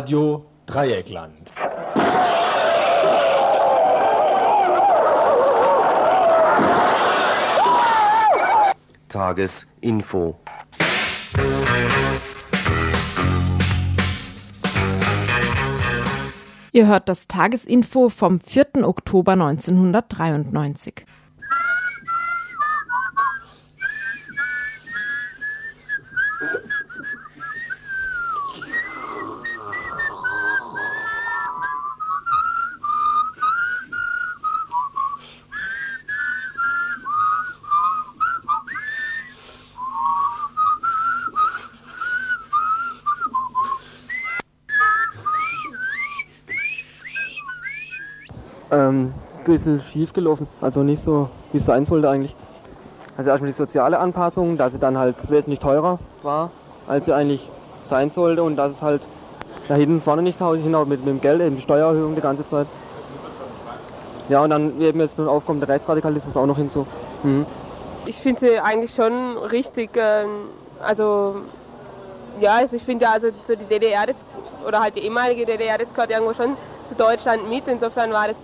Radio Dreieckland. Tagesinfo. Ihr hört das Tagesinfo vom 4. Oktober 1993. Ähm, ein bisschen schief gelaufen, also nicht so, wie es sein sollte eigentlich. Also erstmal die soziale Anpassung, dass sie dann halt wesentlich teurer war, als sie eigentlich sein sollte und dass es halt da hinten vorne nicht hinhaut mit, mit dem Geld, eben die Steuererhöhung die ganze Zeit. Ja, und dann eben jetzt nun aufkommender Rechtsradikalismus auch noch hinzu. Mhm. Ich finde sie eigentlich schon richtig, äh, also ja, also ich finde also so die DDR, das, oder halt die ehemalige DDR, das gehört irgendwo schon zu Deutschland mit. Insofern war das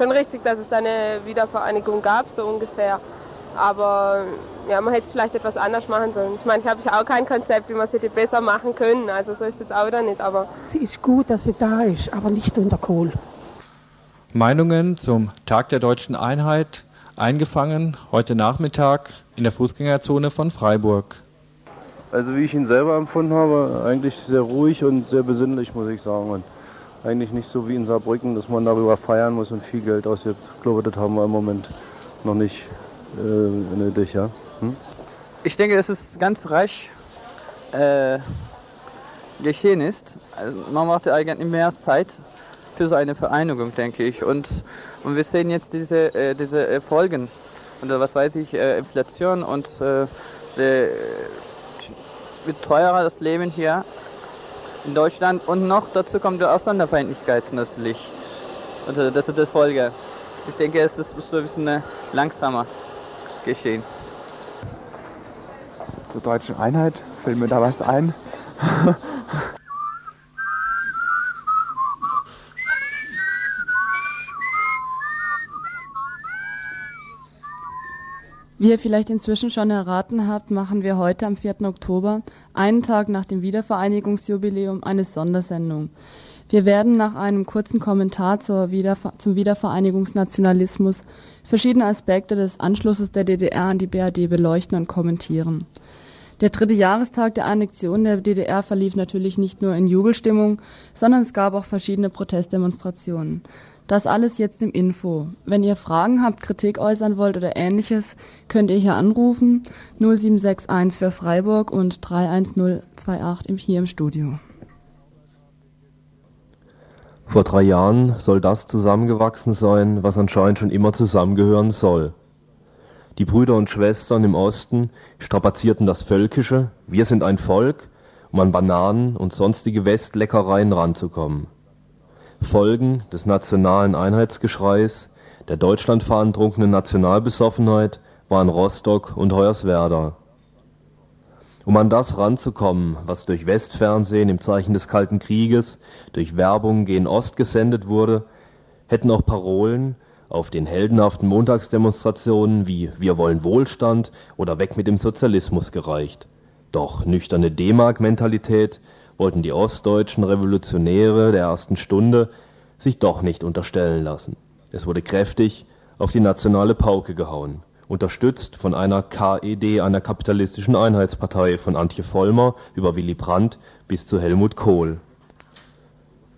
schon richtig, dass es da eine Wiedervereinigung gab, so ungefähr. Aber ja, man hätte es vielleicht etwas anders machen sollen. Ich meine, ich habe auch kein Konzept, wie man sie besser machen können. Also so ist es jetzt auch wieder nicht. Aber sie ist gut, dass sie da ist, aber nicht unter Kohl. Meinungen zum Tag der deutschen Einheit eingefangen heute Nachmittag in der Fußgängerzone von Freiburg. Also wie ich ihn selber empfunden habe, eigentlich sehr ruhig und sehr besinnlich, muss ich sagen. Und eigentlich nicht so wie in Saarbrücken, dass man darüber feiern muss und viel Geld ausgibt. Ich glaube, das haben wir im Moment noch nicht äh, nötig. Ja? Hm? Ich denke, dass es ganz reich äh, geschehen ist. Also man brauchte eigentlich mehr Zeit für so eine Vereinigung, denke ich. Und, und wir sehen jetzt diese, äh, diese Folgen. Oder was weiß ich, äh, Inflation und äh, wird teurer das Leben hier in Deutschland und noch dazu kommt die Ausländerfeindlichkeit natürlich. Also das ist das Folge. Ich denke, es ist so ein bisschen langsamer geschehen. Zur deutschen Einheit fällt mir da was ein. Wie ihr vielleicht inzwischen schon erraten habt, machen wir heute am 4. Oktober, einen Tag nach dem Wiedervereinigungsjubiläum, eine Sondersendung. Wir werden nach einem kurzen Kommentar Wiederver zum Wiedervereinigungsnationalismus verschiedene Aspekte des Anschlusses der DDR an die BRD beleuchten und kommentieren. Der dritte Jahrestag der Annexion der DDR verlief natürlich nicht nur in Jubelstimmung, sondern es gab auch verschiedene Protestdemonstrationen. Das alles jetzt im Info. Wenn ihr Fragen habt, Kritik äußern wollt oder ähnliches, könnt ihr hier anrufen 0761 für Freiburg und 31028 hier im Studio. Vor drei Jahren soll das zusammengewachsen sein, was anscheinend schon immer zusammengehören soll. Die Brüder und Schwestern im Osten strapazierten das Völkische, wir sind ein Volk, um an Bananen und sonstige Westleckereien ranzukommen. Folgen des nationalen Einheitsgeschreis, der deutschlandfahndrunkenen Nationalbesoffenheit waren Rostock und Hoyerswerda. Um an das ranzukommen, was durch Westfernsehen im Zeichen des Kalten Krieges, durch Werbung gen Ost gesendet wurde, hätten auch Parolen auf den heldenhaften Montagsdemonstrationen wie Wir wollen Wohlstand oder Weg mit dem Sozialismus gereicht. Doch nüchterne D-Mark-Mentalität wollten die ostdeutschen Revolutionäre der ersten Stunde sich doch nicht unterstellen lassen. Es wurde kräftig auf die nationale Pauke gehauen, unterstützt von einer KED, einer kapitalistischen Einheitspartei von Antje Vollmer über Willy Brandt bis zu Helmut Kohl.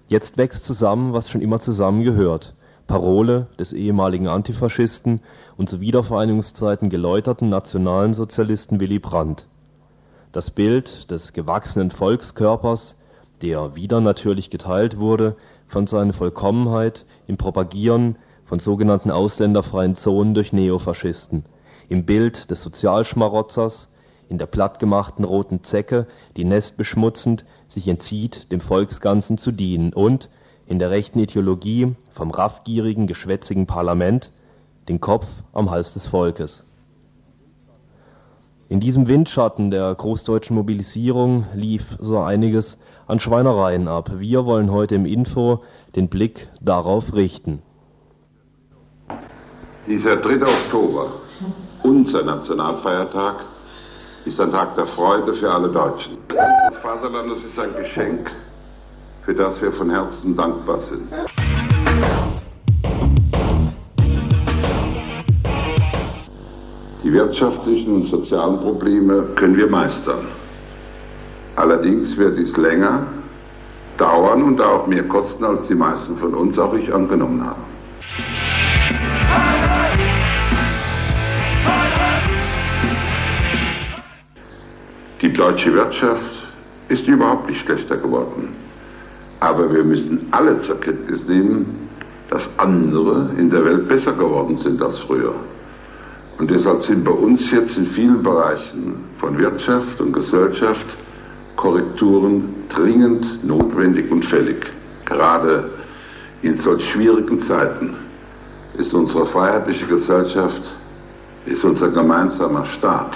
Jetzt wächst zusammen, was schon immer zusammengehört. Parole des ehemaligen Antifaschisten und zu Wiedervereinigungszeiten geläuterten nationalen Sozialisten Willy Brandt das Bild des gewachsenen Volkskörpers, der wieder natürlich geteilt wurde von seiner Vollkommenheit im Propagieren von sogenannten ausländerfreien Zonen durch Neofaschisten, im Bild des Sozialschmarotzers, in der plattgemachten roten Zecke, die nestbeschmutzend sich entzieht, dem Volksganzen zu dienen und in der rechten Ideologie vom raffgierigen, geschwätzigen Parlament, den Kopf am Hals des Volkes In diesem Windschatten der großdeutschen Mobilisierung lief so einiges an Schweinereien ab. Wir wollen heute im Info den Blick darauf richten. Dieser 3. Oktober, unser Nationalfeiertag, ist ein Tag der Freude für alle Deutschen. Das Vaterlandes ist ein Geschenk, für das wir von Herzen dankbar sind. Die wirtschaftlichen und sozialen Probleme können wir meistern. Allerdings wird dies länger dauern und auch mehr kosten, als die meisten von uns, auch ich, angenommen haben. Die deutsche Wirtschaft ist überhaupt nicht schlechter geworden. Aber wir müssen alle zur Kenntnis nehmen, dass andere in der Welt besser geworden sind als früher. Und deshalb sind bei uns jetzt in vielen Bereichen von Wirtschaft und Gesellschaft Korrekturen dringend notwendig und fällig. Gerade in solch schwierigen Zeiten ist unsere freiheitliche Gesellschaft, ist unser gemeinsamer Staat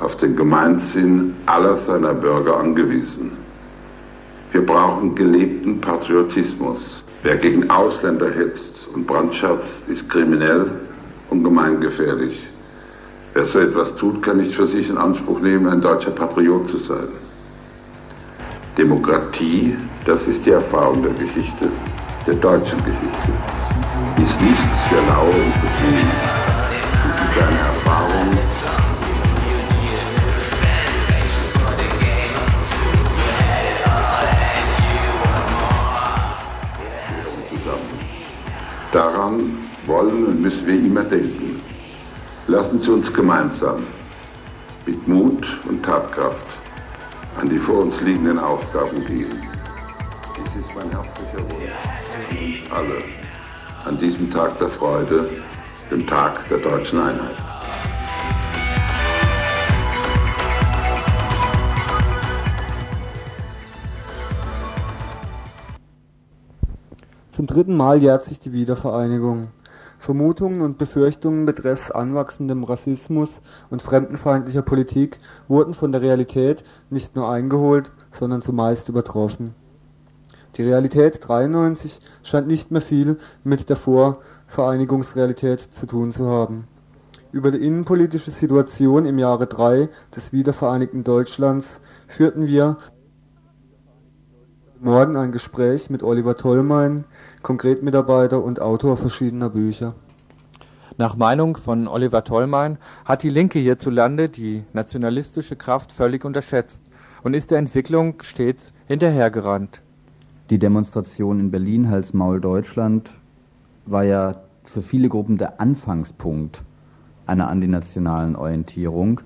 auf den Gemeinsinn aller seiner Bürger angewiesen. Wir brauchen gelebten Patriotismus. Wer gegen Ausländer hetzt und brandscherzt, ist kriminell und gemeingefährlich. Wer so etwas tut, kann nicht für sich in Anspruch nehmen, ein deutscher Patriot zu sein. Demokratie, das ist die Erfahrung der Geschichte, der deutschen Geschichte, ist nichts für Laue und Tun. Es ist eine Erfahrung, Daran wollen und müssen wir immer denken. Lassen Sie uns gemeinsam mit Mut und Tatkraft an die vor uns liegenden Aufgaben gehen. Dies ist mein herzlicher Wunsch für uns alle an diesem Tag der Freude, dem Tag der deutschen Einheit. Zum dritten Mal jährt sich die Wiedervereinigung. Vermutungen und Befürchtungen betreffs anwachsendem Rassismus und fremdenfeindlicher Politik wurden von der Realität nicht nur eingeholt, sondern zumeist übertroffen. Die Realität 93 scheint nicht mehr viel mit der Vorvereinigungsrealität zu tun zu haben. Über die innenpolitische Situation im Jahre 3 des wiedervereinigten Deutschlands führten wir morgen ein Gespräch mit Oliver Tollmein, Konkretmitarbeiter und Autor verschiedener Bücher. Nach Meinung von Oliver Tollmein hat die Linke hierzulande die nationalistische Kraft völlig unterschätzt und ist der Entwicklung stets hinterhergerannt. Die Demonstration in Berlin, Hals Maul Deutschland, war ja für viele Gruppen der Anfangspunkt einer antinationalen Orientierung.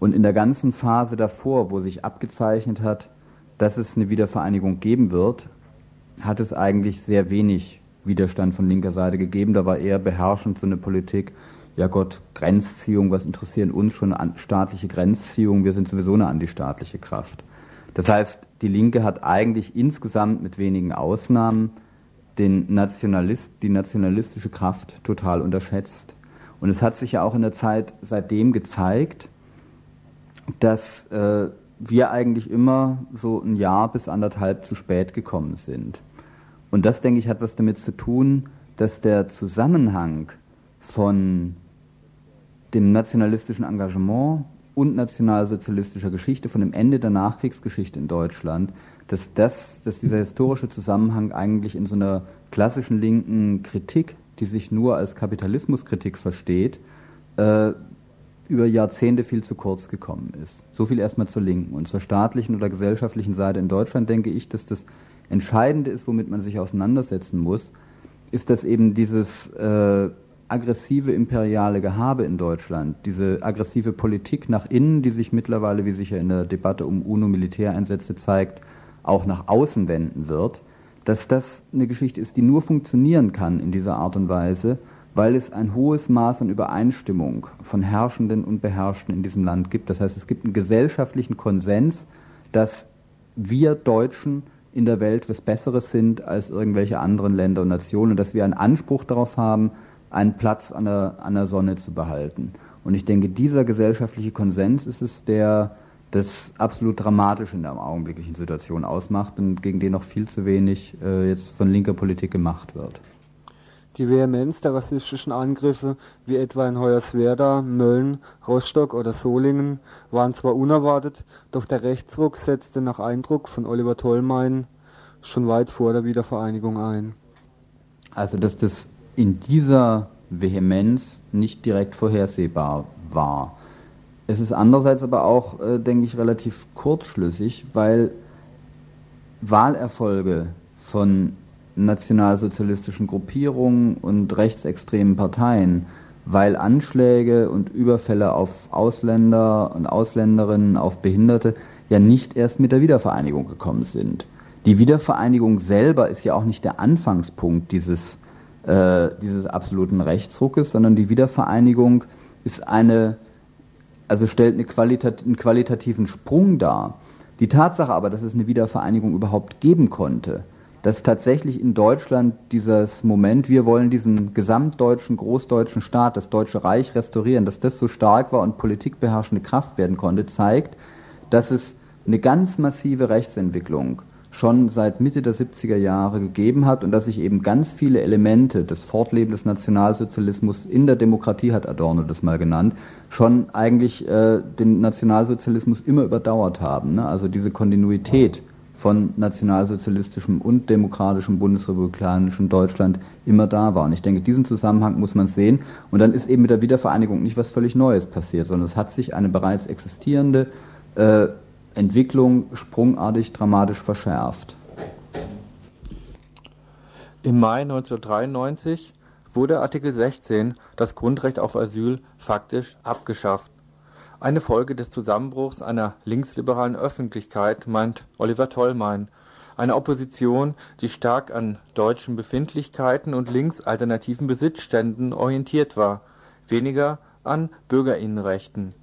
Und in der ganzen Phase davor, wo sich abgezeichnet hat, dass es eine Wiedervereinigung geben wird, hat es eigentlich sehr wenig Widerstand von linker Seite gegeben. Da war eher beherrschend so eine Politik, ja Gott, Grenzziehung, was interessieren uns schon staatliche Grenzziehung, wir sind sowieso eine antistaatliche Kraft. Das heißt, die Linke hat eigentlich insgesamt mit wenigen Ausnahmen den Nationalist, die nationalistische Kraft total unterschätzt. Und es hat sich ja auch in der Zeit seitdem gezeigt, dass äh, wir eigentlich immer so ein Jahr bis anderthalb zu spät gekommen sind. Und das, denke ich, hat was damit zu tun, dass der Zusammenhang von dem nationalistischen Engagement und nationalsozialistischer Geschichte, von dem Ende der Nachkriegsgeschichte in Deutschland, dass, das, dass dieser historische Zusammenhang eigentlich in so einer klassischen linken Kritik, die sich nur als Kapitalismuskritik versteht, äh, über Jahrzehnte viel zu kurz gekommen ist. So viel erstmal zur linken. Und zur staatlichen oder gesellschaftlichen Seite in Deutschland denke ich, dass das Entscheidende ist, womit man sich auseinandersetzen muss, ist, dass eben dieses äh, aggressive imperiale Gehabe in Deutschland, diese aggressive Politik nach innen, die sich mittlerweile, wie sich ja in der Debatte um UNO-Militäreinsätze zeigt, auch nach außen wenden wird, dass das eine Geschichte ist, die nur funktionieren kann in dieser Art und Weise, weil es ein hohes Maß an Übereinstimmung von Herrschenden und Beherrschten in diesem Land gibt. Das heißt, es gibt einen gesellschaftlichen Konsens, dass wir Deutschen in der Welt was Besseres sind als irgendwelche anderen Länder und Nationen und dass wir einen Anspruch darauf haben, einen Platz an der, an der Sonne zu behalten. Und ich denke, dieser gesellschaftliche Konsens ist es, der das absolut dramatisch in der augenblicklichen Situation ausmacht und gegen den noch viel zu wenig äh, jetzt von linker Politik gemacht wird. Die Vehemenz der rassistischen Angriffe, wie etwa in Hoyerswerda, Mölln, Rostock oder Solingen, waren zwar unerwartet, doch der Rechtsruck setzte nach Eindruck von Oliver Tollmein schon weit vor der Wiedervereinigung ein. Also, dass das in dieser Vehemenz nicht direkt vorhersehbar war. Es ist andererseits aber auch, äh, denke ich, relativ kurzschlüssig, weil Wahlerfolge von nationalsozialistischen Gruppierungen und rechtsextremen Parteien, weil Anschläge und Überfälle auf Ausländer und Ausländerinnen, auf Behinderte ja nicht erst mit der Wiedervereinigung gekommen sind. Die Wiedervereinigung selber ist ja auch nicht der Anfangspunkt dieses, äh, dieses absoluten Rechtsruckes, sondern die Wiedervereinigung ist eine, also stellt eine Qualitat, einen qualitativen Sprung dar. Die Tatsache aber, dass es eine Wiedervereinigung überhaupt geben konnte, dass tatsächlich in Deutschland dieses Moment, wir wollen diesen gesamtdeutschen, großdeutschen Staat, das Deutsche Reich restaurieren, dass das so stark war und politikbeherrschende Kraft werden konnte, zeigt, dass es eine ganz massive Rechtsentwicklung schon seit Mitte der 70er Jahre gegeben hat und dass sich eben ganz viele Elemente des Fortlebens des Nationalsozialismus in der Demokratie, hat Adorno das mal genannt, schon eigentlich äh, den Nationalsozialismus immer überdauert haben. Ne? Also diese Kontinuität von nationalsozialistischem und demokratischem bundesrepublikanischem Deutschland immer da war. Und ich denke, diesen Zusammenhang muss man sehen. Und dann ist eben mit der Wiedervereinigung nicht was völlig Neues passiert, sondern es hat sich eine bereits existierende äh, Entwicklung sprungartig dramatisch verschärft. Im Mai 1993 wurde Artikel 16, das Grundrecht auf Asyl, faktisch abgeschafft. Eine Folge des Zusammenbruchs einer linksliberalen Öffentlichkeit, meint Oliver Tollmein. Eine Opposition, die stark an deutschen Befindlichkeiten und linksalternativen Besitzständen orientiert war, weniger an Bürgerinnenrechten.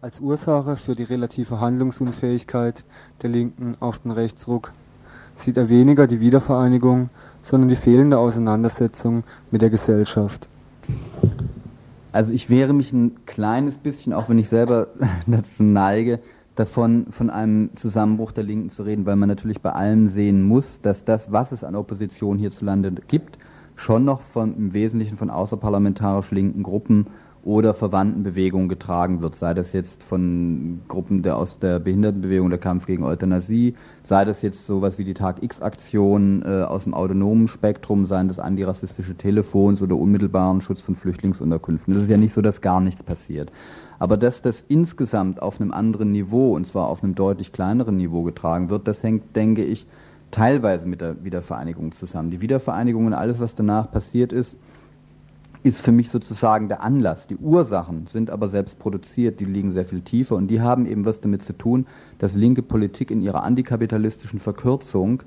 Als Ursache für die relative Handlungsunfähigkeit der Linken auf den Rechtsruck sieht er weniger die Wiedervereinigung, sondern die fehlende Auseinandersetzung mit der Gesellschaft. Also ich wehre mich ein kleines bisschen, auch wenn ich selber dazu neige, davon von einem Zusammenbruch der Linken zu reden, weil man natürlich bei allem sehen muss, dass das, was es an Opposition hierzulande gibt, schon noch von, im Wesentlichen von außerparlamentarisch linken Gruppen oder verwandten Bewegungen getragen wird, sei das jetzt von Gruppen der aus der Behindertenbewegung, der Kampf gegen Euthanasie, sei das jetzt sowas wie die Tag X-Aktion äh, aus dem autonomen Spektrum, seien das antirassistische Telefons oder unmittelbaren Schutz von Flüchtlingsunterkünften. Das ist ja nicht so, dass gar nichts passiert. Aber dass das insgesamt auf einem anderen Niveau, und zwar auf einem deutlich kleineren Niveau getragen wird, das hängt, denke ich, teilweise mit der Wiedervereinigung zusammen. Die Wiedervereinigung und alles, was danach passiert ist, ist für mich sozusagen der Anlass. Die Ursachen sind aber selbst produziert, die liegen sehr viel tiefer und die haben eben was damit zu tun, dass linke Politik in ihrer antikapitalistischen Verkürzung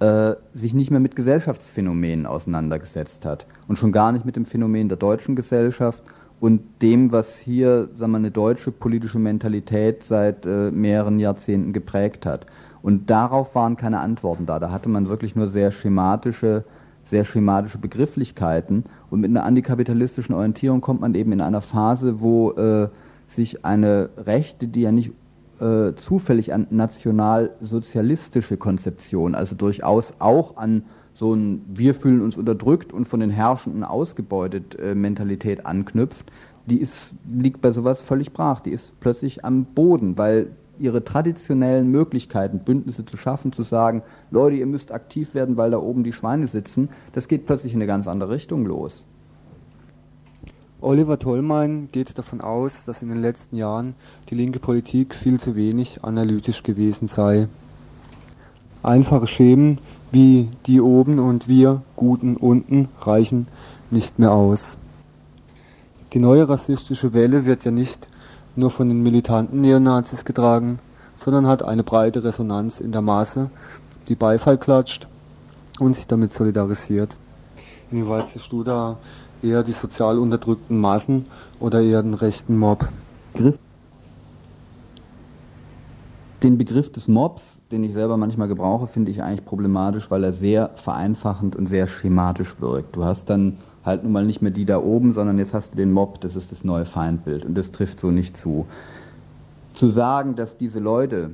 äh, sich nicht mehr mit Gesellschaftsphänomenen auseinandergesetzt hat und schon gar nicht mit dem Phänomen der deutschen Gesellschaft und dem, was hier sagen wir, eine deutsche politische Mentalität seit äh, mehreren Jahrzehnten geprägt hat. Und darauf waren keine Antworten da. Da hatte man wirklich nur sehr schematische sehr schematische Begrifflichkeiten und mit einer antikapitalistischen Orientierung kommt man eben in einer Phase, wo äh, sich eine Rechte, die ja nicht äh, zufällig an nationalsozialistische Konzeption, also durchaus auch an so ein Wir fühlen uns unterdrückt und von den Herrschenden ausgebeutet äh, Mentalität anknüpft, die ist, liegt bei sowas völlig brach. Die ist plötzlich am Boden, weil ihre traditionellen Möglichkeiten, Bündnisse zu schaffen, zu sagen, Leute, ihr müsst aktiv werden, weil da oben die Schweine sitzen, das geht plötzlich in eine ganz andere Richtung los. Oliver Tollmein geht davon aus, dass in den letzten Jahren die linke Politik viel zu wenig analytisch gewesen sei. Einfache Schemen wie die oben und wir Guten unten reichen nicht mehr aus. Die neue rassistische Welle wird ja nicht nur von den militanten Neonazis getragen, sondern hat eine breite Resonanz in der Masse, die Beifall klatscht und sich damit solidarisiert. Inwieweit siehst du da eher die sozial unterdrückten Massen oder eher den rechten Mob? Den Begriff des Mobs, den ich selber manchmal gebrauche, finde ich eigentlich problematisch, weil er sehr vereinfachend und sehr schematisch wirkt. Du hast dann halt nun mal nicht mehr die da oben, sondern jetzt hast du den Mob, das ist das neue Feindbild und das trifft so nicht zu. Zu sagen, dass diese Leute,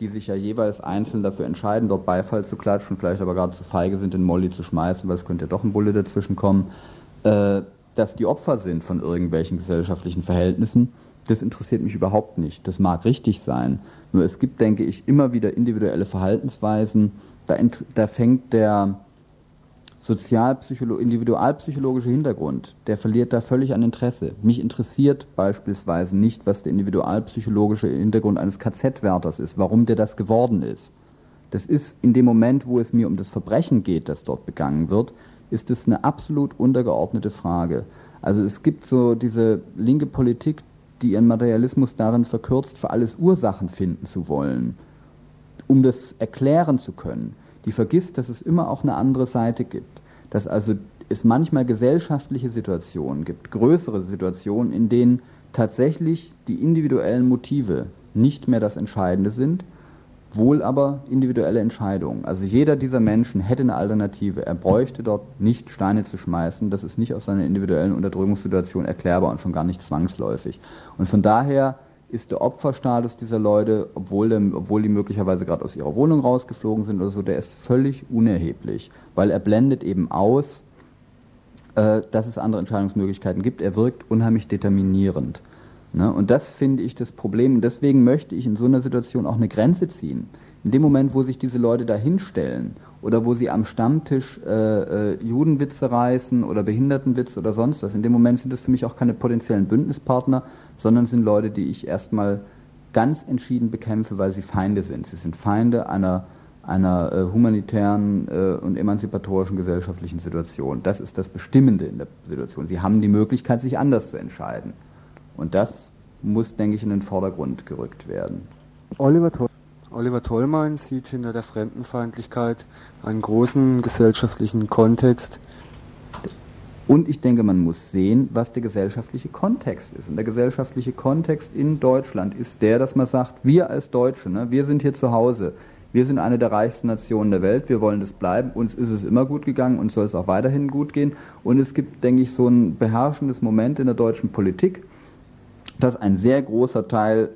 die sich ja jeweils einzeln dafür entscheiden, dort Beifall zu klatschen, vielleicht aber gerade zu feige sind, den Molly zu schmeißen, weil es könnte ja doch ein Bulle dazwischen kommen, äh, dass die Opfer sind von irgendwelchen gesellschaftlichen Verhältnissen, das interessiert mich überhaupt nicht. Das mag richtig sein. Nur es gibt, denke ich, immer wieder individuelle Verhaltensweisen. Da, da fängt der sozialpsycholo individualpsychologische Hintergrund, der verliert da völlig an Interesse. Mich interessiert beispielsweise nicht, was der individualpsychologische Hintergrund eines KZ-Wärters ist, warum der das geworden ist. Das ist in dem Moment, wo es mir um das Verbrechen geht, das dort begangen wird, ist es eine absolut untergeordnete Frage. Also es gibt so diese linke Politik, die ihren Materialismus darin verkürzt, für alles Ursachen finden zu wollen, um das erklären zu können. Die vergisst, dass es immer auch eine andere Seite gibt. Dass also es manchmal gesellschaftliche Situationen gibt, größere Situationen, in denen tatsächlich die individuellen Motive nicht mehr das Entscheidende sind, wohl aber individuelle Entscheidungen. Also jeder dieser Menschen hätte eine Alternative. Er bräuchte dort nicht Steine zu schmeißen. Das ist nicht aus seiner individuellen Unterdrückungssituation erklärbar und schon gar nicht zwangsläufig. Und von daher ist der Opferstatus dieser Leute, obwohl, der, obwohl die möglicherweise gerade aus ihrer Wohnung rausgeflogen sind oder so, der ist völlig unerheblich, weil er blendet eben aus, äh, dass es andere Entscheidungsmöglichkeiten gibt. Er wirkt unheimlich determinierend. Ne? Und das finde ich das Problem. Und deswegen möchte ich in so einer Situation auch eine Grenze ziehen. In dem Moment, wo sich diese Leute da hinstellen oder wo sie am Stammtisch äh, äh, Judenwitze reißen oder Behindertenwitze oder sonst was, in dem Moment sind das für mich auch keine potenziellen Bündnispartner, sondern sind Leute, die ich erstmal ganz entschieden bekämpfe, weil sie Feinde sind. Sie sind Feinde einer, einer äh, humanitären äh, und emanzipatorischen gesellschaftlichen Situation. Das ist das Bestimmende in der Situation. Sie haben die Möglichkeit, sich anders zu entscheiden. Und das muss, denke ich, in den Vordergrund gerückt werden. Oliver, Toll Oliver Tollmann sieht hinter der Fremdenfeindlichkeit einen großen gesellschaftlichen Kontext. Und ich denke, man muss sehen, was der gesellschaftliche Kontext ist. Und der gesellschaftliche Kontext in Deutschland ist der, dass man sagt, wir als Deutsche, ne, wir sind hier zu Hause, wir sind eine der reichsten Nationen der Welt, wir wollen das bleiben, uns ist es immer gut gegangen und soll es auch weiterhin gut gehen. Und es gibt, denke ich, so ein beherrschendes Moment in der deutschen Politik, dass ein sehr großer Teil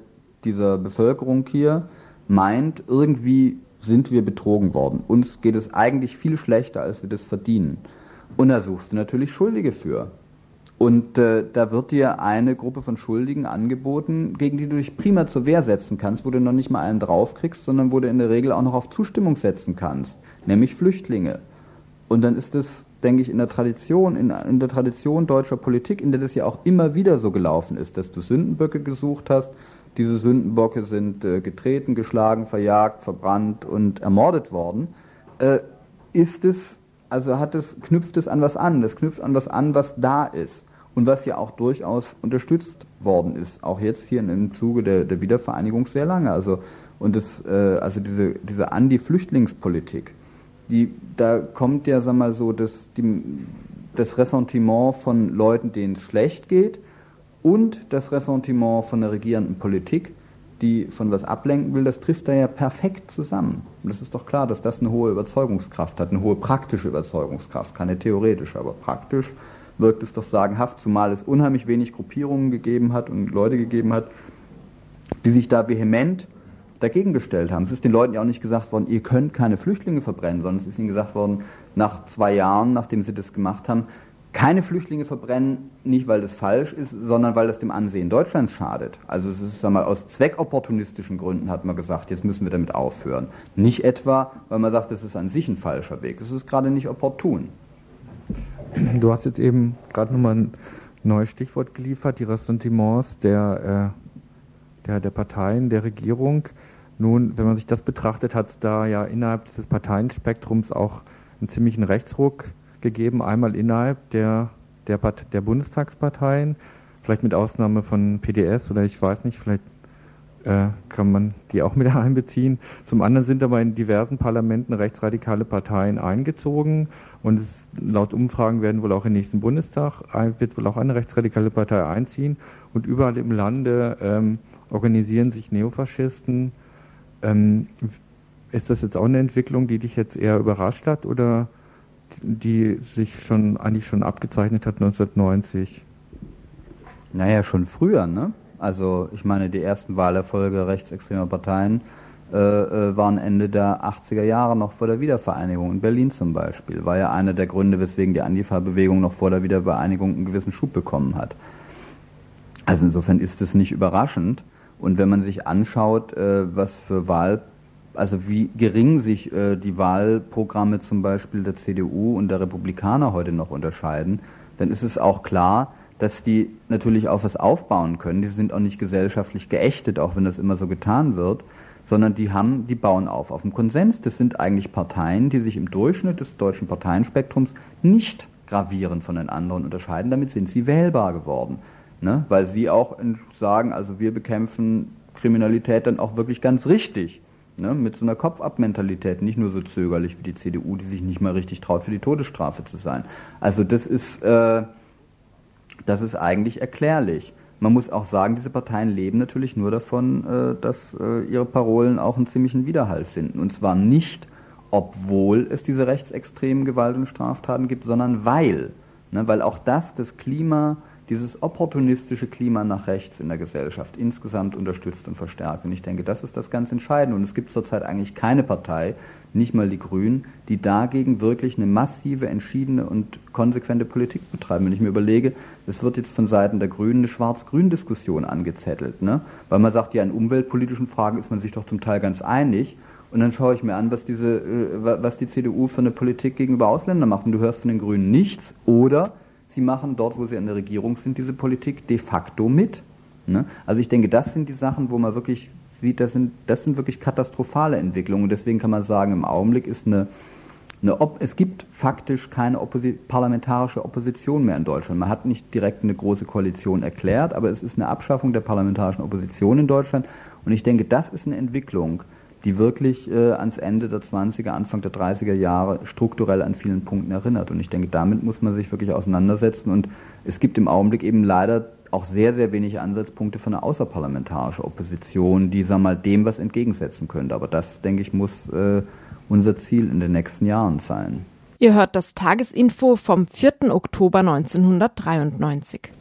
dieser Bevölkerung hier meint, irgendwie sind wir betrogen worden. Uns geht es eigentlich viel schlechter, als wir das verdienen. Und da suchst du natürlich Schuldige für. Und äh, da wird dir eine Gruppe von Schuldigen angeboten, gegen die du dich prima zur Wehr setzen kannst, wo du noch nicht mal einen draufkriegst, sondern wo du in der Regel auch noch auf Zustimmung setzen kannst, nämlich Flüchtlinge. Und dann ist es denke ich, in der Tradition, in, in, der Tradition deutscher Politik, in der das ja auch immer wieder so gelaufen ist, dass du Sündenböcke gesucht hast. Diese Sündenböcke sind äh, getreten, geschlagen, verjagt, verbrannt und ermordet worden. Äh, ist es, also hat es, knüpft es an was an. Das knüpft an was an, was da ist und was ja auch durchaus unterstützt worden ist. Auch jetzt hier im Zuge der, der Wiedervereinigung sehr lange. Also, und das, äh, also diese, diese Anti-Flüchtlingspolitik die, da kommt ja, sag mal so, das, die, das Ressentiment von Leuten, denen es schlecht geht, und das Ressentiment von der regierenden Politik, die von was ablenken will, das trifft da ja perfekt zusammen. Und es ist doch klar, dass das eine hohe Überzeugungskraft hat, eine hohe praktische Überzeugungskraft, keine theoretische, aber praktisch wirkt es doch sagenhaft, zumal es unheimlich wenig Gruppierungen gegeben hat und Leute gegeben hat, die sich da vehement dagegen gestellt haben. Es ist den Leuten ja auch nicht gesagt worden, ihr könnt keine Flüchtlinge verbrennen, sondern es ist ihnen gesagt worden, nach zwei Jahren, nachdem sie das gemacht haben, keine Flüchtlinge verbrennen, nicht weil das falsch ist, sondern weil das dem Ansehen Deutschlands schadet. Also es ist, sag mal, aus zweckopportunistischen Gründen hat man gesagt, jetzt müssen wir damit aufhören. Nicht etwa, weil man sagt, das ist an sich ein falscher Weg. Es ist gerade nicht opportun. Du hast jetzt eben gerade nochmal ein neues Stichwort geliefert, die Ressentiments der, äh, der, der Parteien, der Regierung. Nun, wenn man sich das betrachtet, hat es da ja innerhalb dieses Parteienspektrums auch einen ziemlichen Rechtsruck gegeben. Einmal innerhalb der, der, der Bundestagsparteien, vielleicht mit Ausnahme von PDS oder ich weiß nicht, vielleicht äh, kann man die auch mit einbeziehen. Zum anderen sind aber in diversen Parlamenten rechtsradikale Parteien eingezogen und es, laut Umfragen werden wohl auch im nächsten Bundestag, wird wohl auch eine rechtsradikale Partei einziehen und überall im Lande ähm, organisieren sich Neofaschisten ähm, ist das jetzt auch eine Entwicklung, die dich jetzt eher überrascht hat oder die sich schon eigentlich schon abgezeichnet hat 1990? Naja, schon früher, ne? Also ich meine, die ersten Wahlerfolge rechtsextremer Parteien äh, äh waren Ende der 80er Jahre noch vor der Wiedervereinigung. In Berlin zum Beispiel war ja einer der Gründe, weswegen die Antifa-Bewegung noch vor der Wiedervereinigung einen gewissen Schub bekommen hat. Also insofern ist es nicht überraschend. Und wenn man sich anschaut, äh, was für Wahl, also wie gering sich äh, die Wahlprogramme zum Beispiel der CDU und der Republikaner heute noch unterscheiden, dann ist es auch klar, dass die natürlich auf was aufbauen können. Die sind auch nicht gesellschaftlich geächtet, auch wenn das immer so getan wird, sondern die haben, die bauen auf auf dem Konsens. Das sind eigentlich Parteien, die sich im Durchschnitt des deutschen Parteienspektrums nicht gravierend von den anderen unterscheiden. Damit sind sie wählbar geworden, ne? weil sie auch sagen, also wir bekämpfen Kriminalität dann auch wirklich ganz richtig. Ne, mit so einer Kopfabmentalität, nicht nur so zögerlich wie die CDU, die sich nicht mal richtig traut, für die Todesstrafe zu sein. Also das ist, äh, das ist eigentlich erklärlich. Man muss auch sagen, diese Parteien leben natürlich nur davon, äh, dass äh, ihre Parolen auch einen ziemlichen Widerhall finden. Und zwar nicht, obwohl es diese rechtsextremen Gewalt- und Straftaten gibt, sondern weil. Ne, weil auch das das Klima, dieses opportunistische Klima nach rechts in der Gesellschaft insgesamt unterstützt und verstärkt. Und ich denke, das ist das ganz Entscheidende. Und es gibt zurzeit eigentlich keine Partei, nicht mal die Grünen, die dagegen wirklich eine massive, entschiedene und konsequente Politik betreiben. Wenn ich mir überlege, es wird jetzt von Seiten der Grünen eine Schwarz-Grün-Diskussion angezettelt, ne? weil man sagt, ja, in umweltpolitischen Fragen ist man sich doch zum Teil ganz einig. Und dann schaue ich mir an, was, diese, äh, was die CDU für eine Politik gegenüber Ausländern macht. Und du hörst von den Grünen nichts. Oder sie machen dort, wo sie an der Regierung sind, diese Politik de facto mit. Ne? Also ich denke, das sind die Sachen, wo man wirklich sieht, das sind, das sind wirklich katastrophale Entwicklungen. Und deswegen kann man sagen, im Augenblick ist eine, eine es gibt faktisch keine Opposi parlamentarische Opposition mehr in Deutschland. Man hat nicht direkt eine große Koalition erklärt, aber es ist eine Abschaffung der parlamentarischen Opposition in Deutschland. Und ich denke, das ist eine Entwicklung, die wirklich äh, ans Ende der 20er, Anfang der 30er Jahre strukturell an vielen Punkten erinnert. Und ich denke, damit muss man sich wirklich auseinandersetzen. Und es gibt im Augenblick eben leider auch sehr, sehr wenig Ansatzpunkte für eine außerparlamentarische Opposition, die sag mal, dem was entgegensetzen könnte. Aber das, denke ich, muss äh, unser Ziel in den nächsten Jahren sein. Ihr hört das Tagesinfo vom 4. Oktober 1993.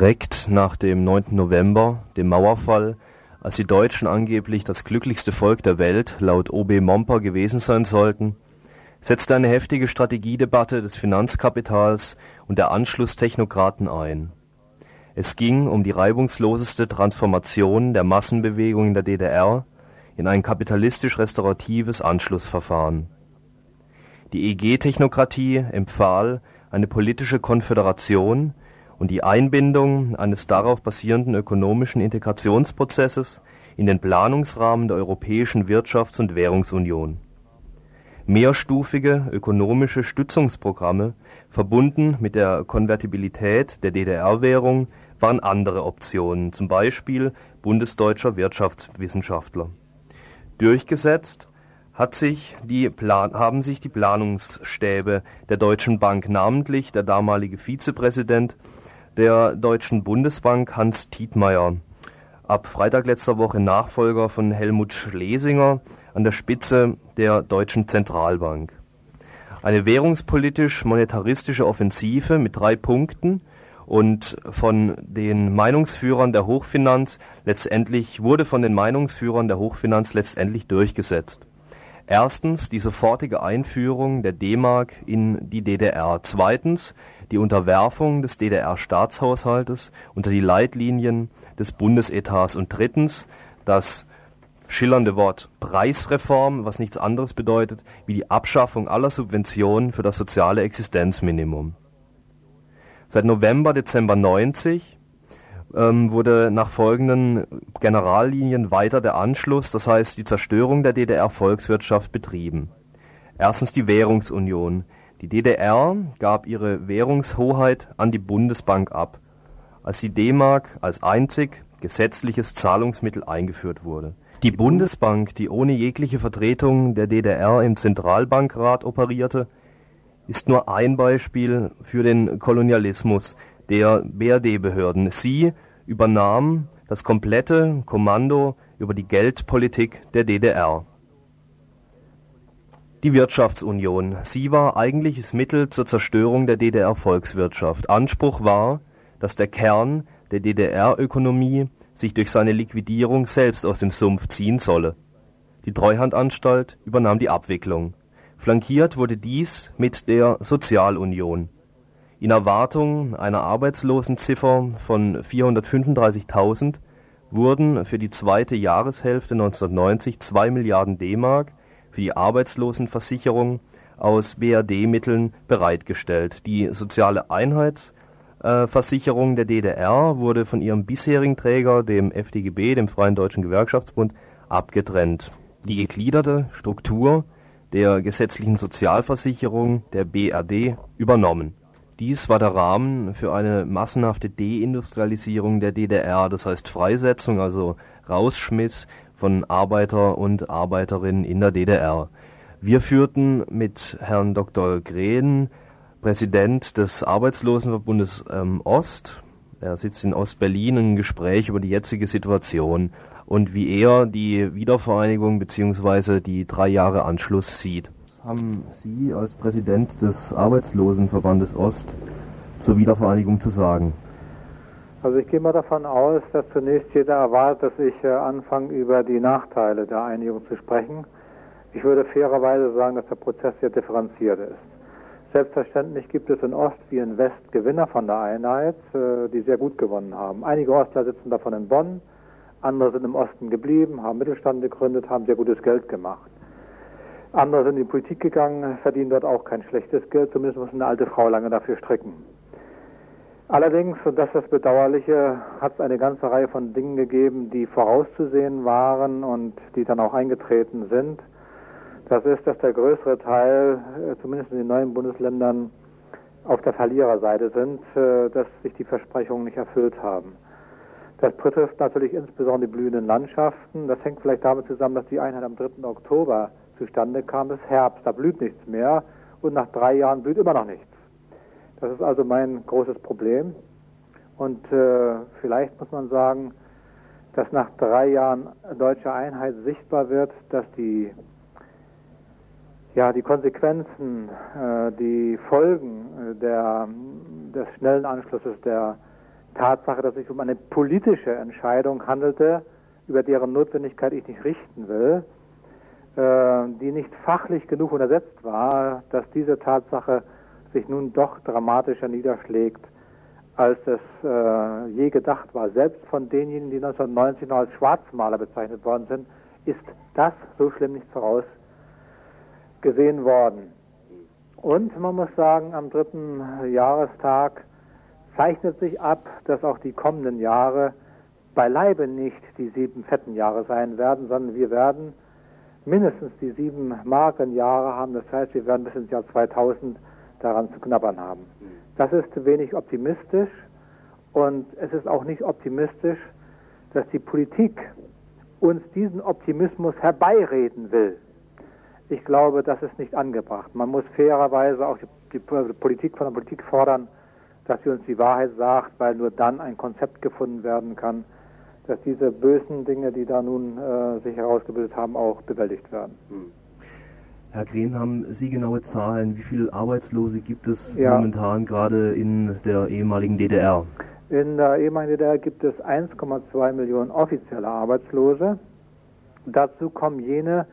Direkt nach dem 9. November, dem Mauerfall, als die Deutschen angeblich das glücklichste Volk der Welt laut O.B. Momper gewesen sein sollten, setzte eine heftige Strategiedebatte des Finanzkapitals und der Anschlusstechnokraten ein. Es ging um die reibungsloseste Transformation der Massenbewegung in der DDR in ein kapitalistisch-restauratives Anschlussverfahren. Die EG-Technokratie empfahl eine politische Konföderation und die Einbindung eines darauf basierenden ökonomischen Integrationsprozesses in den Planungsrahmen der Europäischen Wirtschafts und Währungsunion. Mehrstufige ökonomische Stützungsprogramme verbunden mit der Konvertibilität der DDR-Währung waren andere Optionen, zum Beispiel bundesdeutscher Wirtschaftswissenschaftler. Durchgesetzt sich haben sich die Planungsstäbe der Deutschen Bank, namentlich der damalige Vizepräsident der Deutschen Bundesbank Hans Tietmeyer, ab Freitag letzter Woche Nachfolger von Helmut Schlesinger an der Spitze der Deutschen Zentralbank. Eine währungspolitisch-monetaristische Offensive mit drei Punkten und von den Meinungsführern der Hochfinanz letztendlich wurde von den Meinungsführern der Hochfinanz letztendlich durchgesetzt. Erstens die sofortige Einführung der D-Mark in die DDR. Zweitens die Unterwerfung des DDR-Staatshaushaltes unter die Leitlinien des Bundesetats und drittens das schillernde Wort Preisreform, was nichts anderes bedeutet wie die Abschaffung aller Subventionen für das soziale Existenzminimum. Seit November, Dezember 90 ähm, wurde nach folgenden Generallinien weiter der Anschluss, das heißt die Zerstörung der DDR-Volkswirtschaft betrieben. Erstens die Währungsunion. Die DDR gab ihre Währungshoheit an die Bundesbank ab. als die D-Mark als einzig gesetzliches Zahlungsmittel eingeführt wurde. Die Bundesbank, die ohne jegliche Vertretung der DDR im Zentralbankrat operierte, ist nur ein Beispiel für den Kolonialismus der BRD-Behörden. Sie übernahm das komplette Kommando über die Geldpolitik der DDR. Die Wirtschaftsunion. Sie war eigentliches Mittel zur Zerstörung der DDR-Volkswirtschaft. Anspruch war, dass der Kern der DDR-Ökonomie sich durch seine Liquidierung selbst aus dem Sumpf ziehen solle. Die Treuhandanstalt übernahm die Abwicklung. Flankiert wurde dies mit der Sozialunion. In Erwartung einer Arbeitslosenziffer von 435.000 wurden für die zweite Jahreshälfte 1990 2 Milliarden D-Mark für die Arbeitslosenversicherung aus BRD-Mitteln bereitgestellt. Die soziale Einheitsversicherung der DDR wurde von ihrem bisherigen Träger, dem FDGB, dem Freien Deutschen Gewerkschaftsbund, abgetrennt. Die gegliederte Struktur der gesetzlichen Sozialversicherung der BRD übernommen. Dies war der Rahmen für eine massenhafte Deindustrialisierung der DDR, das heißt Freisetzung, also Rausschmiss von Arbeiter und Arbeiterinnen in der DDR. Wir führten mit Herrn Dr. Green, Präsident des Arbeitslosenverbundes ähm, Ost, er sitzt in Ostberlin, ein Gespräch über die jetzige Situation und wie er die Wiedervereinigung bzw. die drei Jahre Anschluss sieht. Haben Sie als Präsident des Arbeitslosenverbandes Ost zur Wiedervereinigung zu sagen? Also ich gehe mal davon aus, dass zunächst jeder erwartet, dass ich äh, anfange, über die Nachteile der Einigung zu sprechen. Ich würde fairerweise sagen, dass der Prozess sehr differenziert ist. Selbstverständlich gibt es in Ost wie in West Gewinner von der Einheit, äh, die sehr gut gewonnen haben. Einige Ostler sitzen davon in Bonn, andere sind im Osten geblieben, haben Mittelstand gegründet, haben sehr gutes Geld gemacht. Andere sind in die Politik gegangen, verdienen dort auch kein schlechtes Geld, zumindest muss eine alte Frau lange dafür stricken. Allerdings, und das ist das Bedauerliche, hat es eine ganze Reihe von Dingen gegeben, die vorauszusehen waren und die dann auch eingetreten sind. Das ist, dass der größere Teil, äh, zumindest in den neuen Bundesländern, auf der Verliererseite sind, äh, dass sich die Versprechungen nicht erfüllt haben. Das betrifft natürlich insbesondere die blühenden Landschaften. Das hängt vielleicht damit zusammen, dass die Einheit am 3. Oktober zustande kam. Es Herbst, da blüht nichts mehr und nach drei Jahren blüht immer noch nichts. Das ist also mein großes Problem. Und äh, vielleicht muss man sagen, dass nach drei Jahren deutscher Einheit sichtbar wird, dass die, ja, die Konsequenzen, äh, die Folgen äh, der, des schnellen Anschlusses der Tatsache, dass es sich um eine politische Entscheidung handelte, über deren Notwendigkeit ich nicht richten will, die nicht fachlich genug untersetzt war, dass diese Tatsache sich nun doch dramatischer niederschlägt, als es äh, je gedacht war. Selbst von denjenigen, die 1990 noch als Schwarzmaler bezeichnet worden sind, ist das so schlimm nicht vorausgesehen worden. Und man muss sagen, am dritten Jahrestag zeichnet sich ab, dass auch die kommenden Jahre beileibe nicht die sieben fetten Jahre sein werden, sondern wir werden mindestens die sieben mageren Jahre haben. Das heißt, wir werden bis ins Jahr 2000 daran zu knabbern haben. Das ist wenig optimistisch und es ist auch nicht optimistisch, dass die Politik uns diesen Optimismus herbeireden will. Ich glaube, das ist nicht angebracht. Man muss fairerweise auch die Politik von der Politik fordern, dass sie uns die Wahrheit sagt, weil nur dann ein Konzept gefunden werden kann, dass diese bösen Dinge, die da nun äh, sich herausgebildet haben, auch bewältigt werden. Hm. Herr Green, haben Sie genaue Zahlen? Wie viele Arbeitslose gibt es ja. momentan gerade in der ehemaligen DDR? In der ehemaligen DDR gibt es 1,2 Millionen offizielle Arbeitslose. Dazu kommen jene,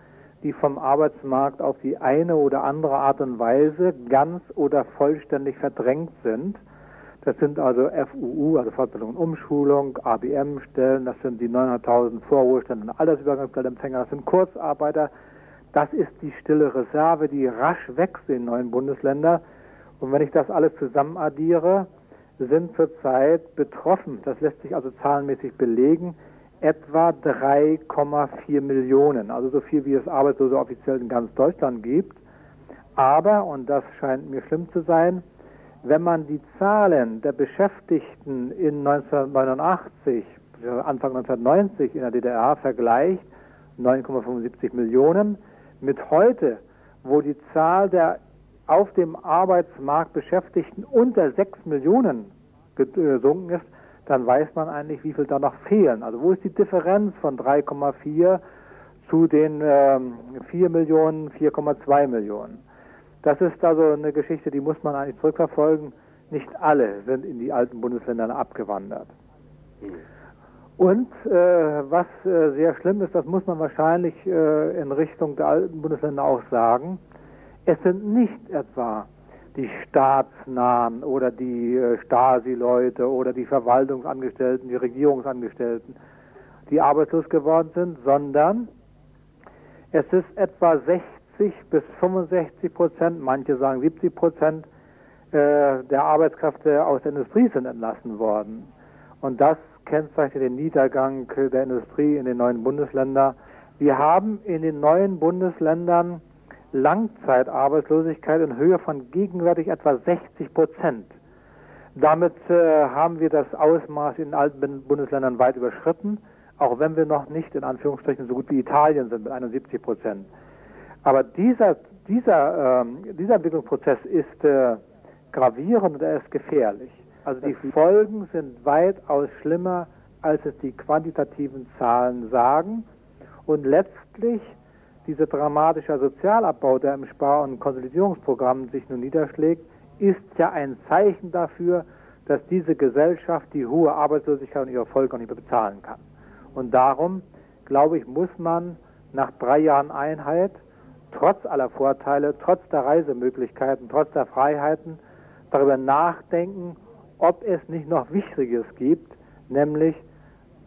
die vom Arbeitsmarkt auf die eine oder andere Art und Weise ganz oder vollständig verdrängt sind. Das sind also FUU, also Fortbildung und Umschulung, ABM-Stellen, das sind die 900.000 Vorruhestand und Altersübergangsgeldempfänger, das sind Kurzarbeiter, das ist die stille Reserve, die rasch wächst in neuen Bundesländern. Und wenn ich das alles zusammen addiere, sind zurzeit betroffen, das lässt sich also zahlenmäßig belegen, etwa 3,4 Millionen, also so viel wie es Arbeitslose offiziell in ganz Deutschland gibt. Aber, und das scheint mir schlimm zu sein, wenn man die Zahlen der Beschäftigten in 1989, Anfang 1990 in der DDR vergleicht, 9,75 Millionen, mit heute, wo die Zahl der auf dem Arbeitsmarkt Beschäftigten unter 6 Millionen gesunken ist, dann weiß man eigentlich, wie viel da noch fehlen. Also wo ist die Differenz von 3,4 zu den ähm, 4 Millionen, 4,2 Millionen? Das ist also eine Geschichte, die muss man eigentlich zurückverfolgen. Nicht alle sind in die alten Bundesländer abgewandert. Und äh, was äh, sehr schlimm ist, das muss man wahrscheinlich äh, in Richtung der alten Bundesländer auch sagen, es sind nicht etwa die Staatsnahen oder die äh, Stasi-Leute oder die Verwaltungsangestellten, die Regierungsangestellten, die arbeitslos geworden sind, sondern es ist etwa 60 bis 65 Prozent, manche sagen 70 Prozent äh, der Arbeitskräfte aus der Industrie sind entlassen worden. Und das kennzeichnet den Niedergang der Industrie in den neuen Bundesländern. Wir haben in den neuen Bundesländern Langzeitarbeitslosigkeit in Höhe von gegenwärtig etwa 60 Prozent. Damit äh, haben wir das Ausmaß in alten Bundesländern weit überschritten, auch wenn wir noch nicht in Anführungsstrichen so gut wie Italien sind mit 71 Prozent. Aber dieser, dieser, ähm, dieser Entwicklungsprozess ist äh, gravierend und er ist gefährlich. Also die Folgen sind weitaus schlimmer, als es die quantitativen Zahlen sagen. Und letztlich dieser dramatische Sozialabbau, der im Spar- und Konsolidierungsprogramm sich nun niederschlägt, ist ja ein Zeichen dafür, dass diese Gesellschaft die hohe Arbeitslosigkeit und ihre Folgen auch nicht mehr bezahlen kann. Und darum, glaube ich, muss man nach drei Jahren Einheit, trotz aller Vorteile, trotz der Reisemöglichkeiten, trotz der Freiheiten, darüber nachdenken, ob es nicht noch Wichtiges gibt, nämlich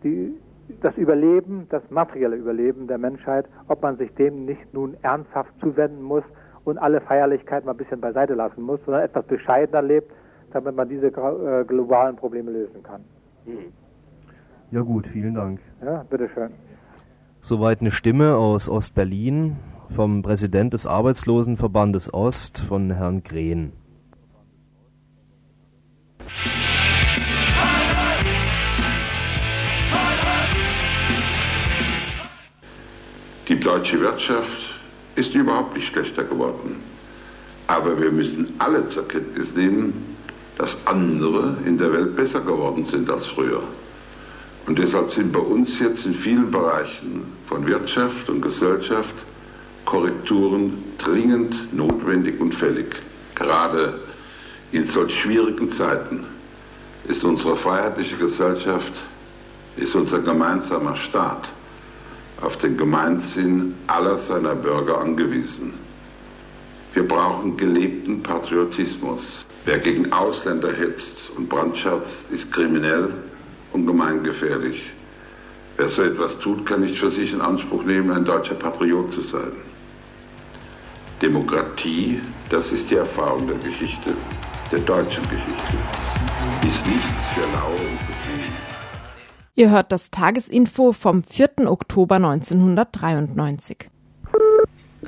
die das Überleben, das materielle Überleben der Menschheit, ob man sich dem nicht nun ernsthaft zuwenden muss und alle Feierlichkeiten mal ein bisschen beiseite lassen muss, sondern etwas bescheidener lebt, damit man diese äh, globalen Probleme lösen kann. Ja gut, vielen Dank. Ja, bitteschön. Soweit eine Stimme aus Ostberlin vom Präsident des Arbeitslosenverbandes Ost, von Herrn Grehn. Die deutsche Wirtschaft ist überhaupt nicht schlechter geworden. Aber wir müssen alle zur Kenntnis nehmen, dass andere in der Welt besser geworden sind als früher. Und deshalb sind bei uns jetzt in vielen Bereichen von Wirtschaft und Gesellschaft Korrekturen dringend notwendig und fällig. Gerade in solch schwierigen Zeiten ist unsere freiheitliche Gesellschaft, ist unser gemeinsamer Staat auf den Gemeinsinn aller seiner Bürger angewiesen. Wir brauchen gelebten Patriotismus. Wer gegen Ausländer hetzt und brandscherzt, ist kriminell und gemeingefährlich. Wer so etwas tut, kann nicht für sich in Anspruch nehmen, ein deutscher Patriot zu sein. Demokratie, das ist die Erfahrung der Geschichte, der deutschen Geschichte, ist nichts für Laue und Betrieb. Ihr hört das Tagesinfo vom 4. Oktober 1993.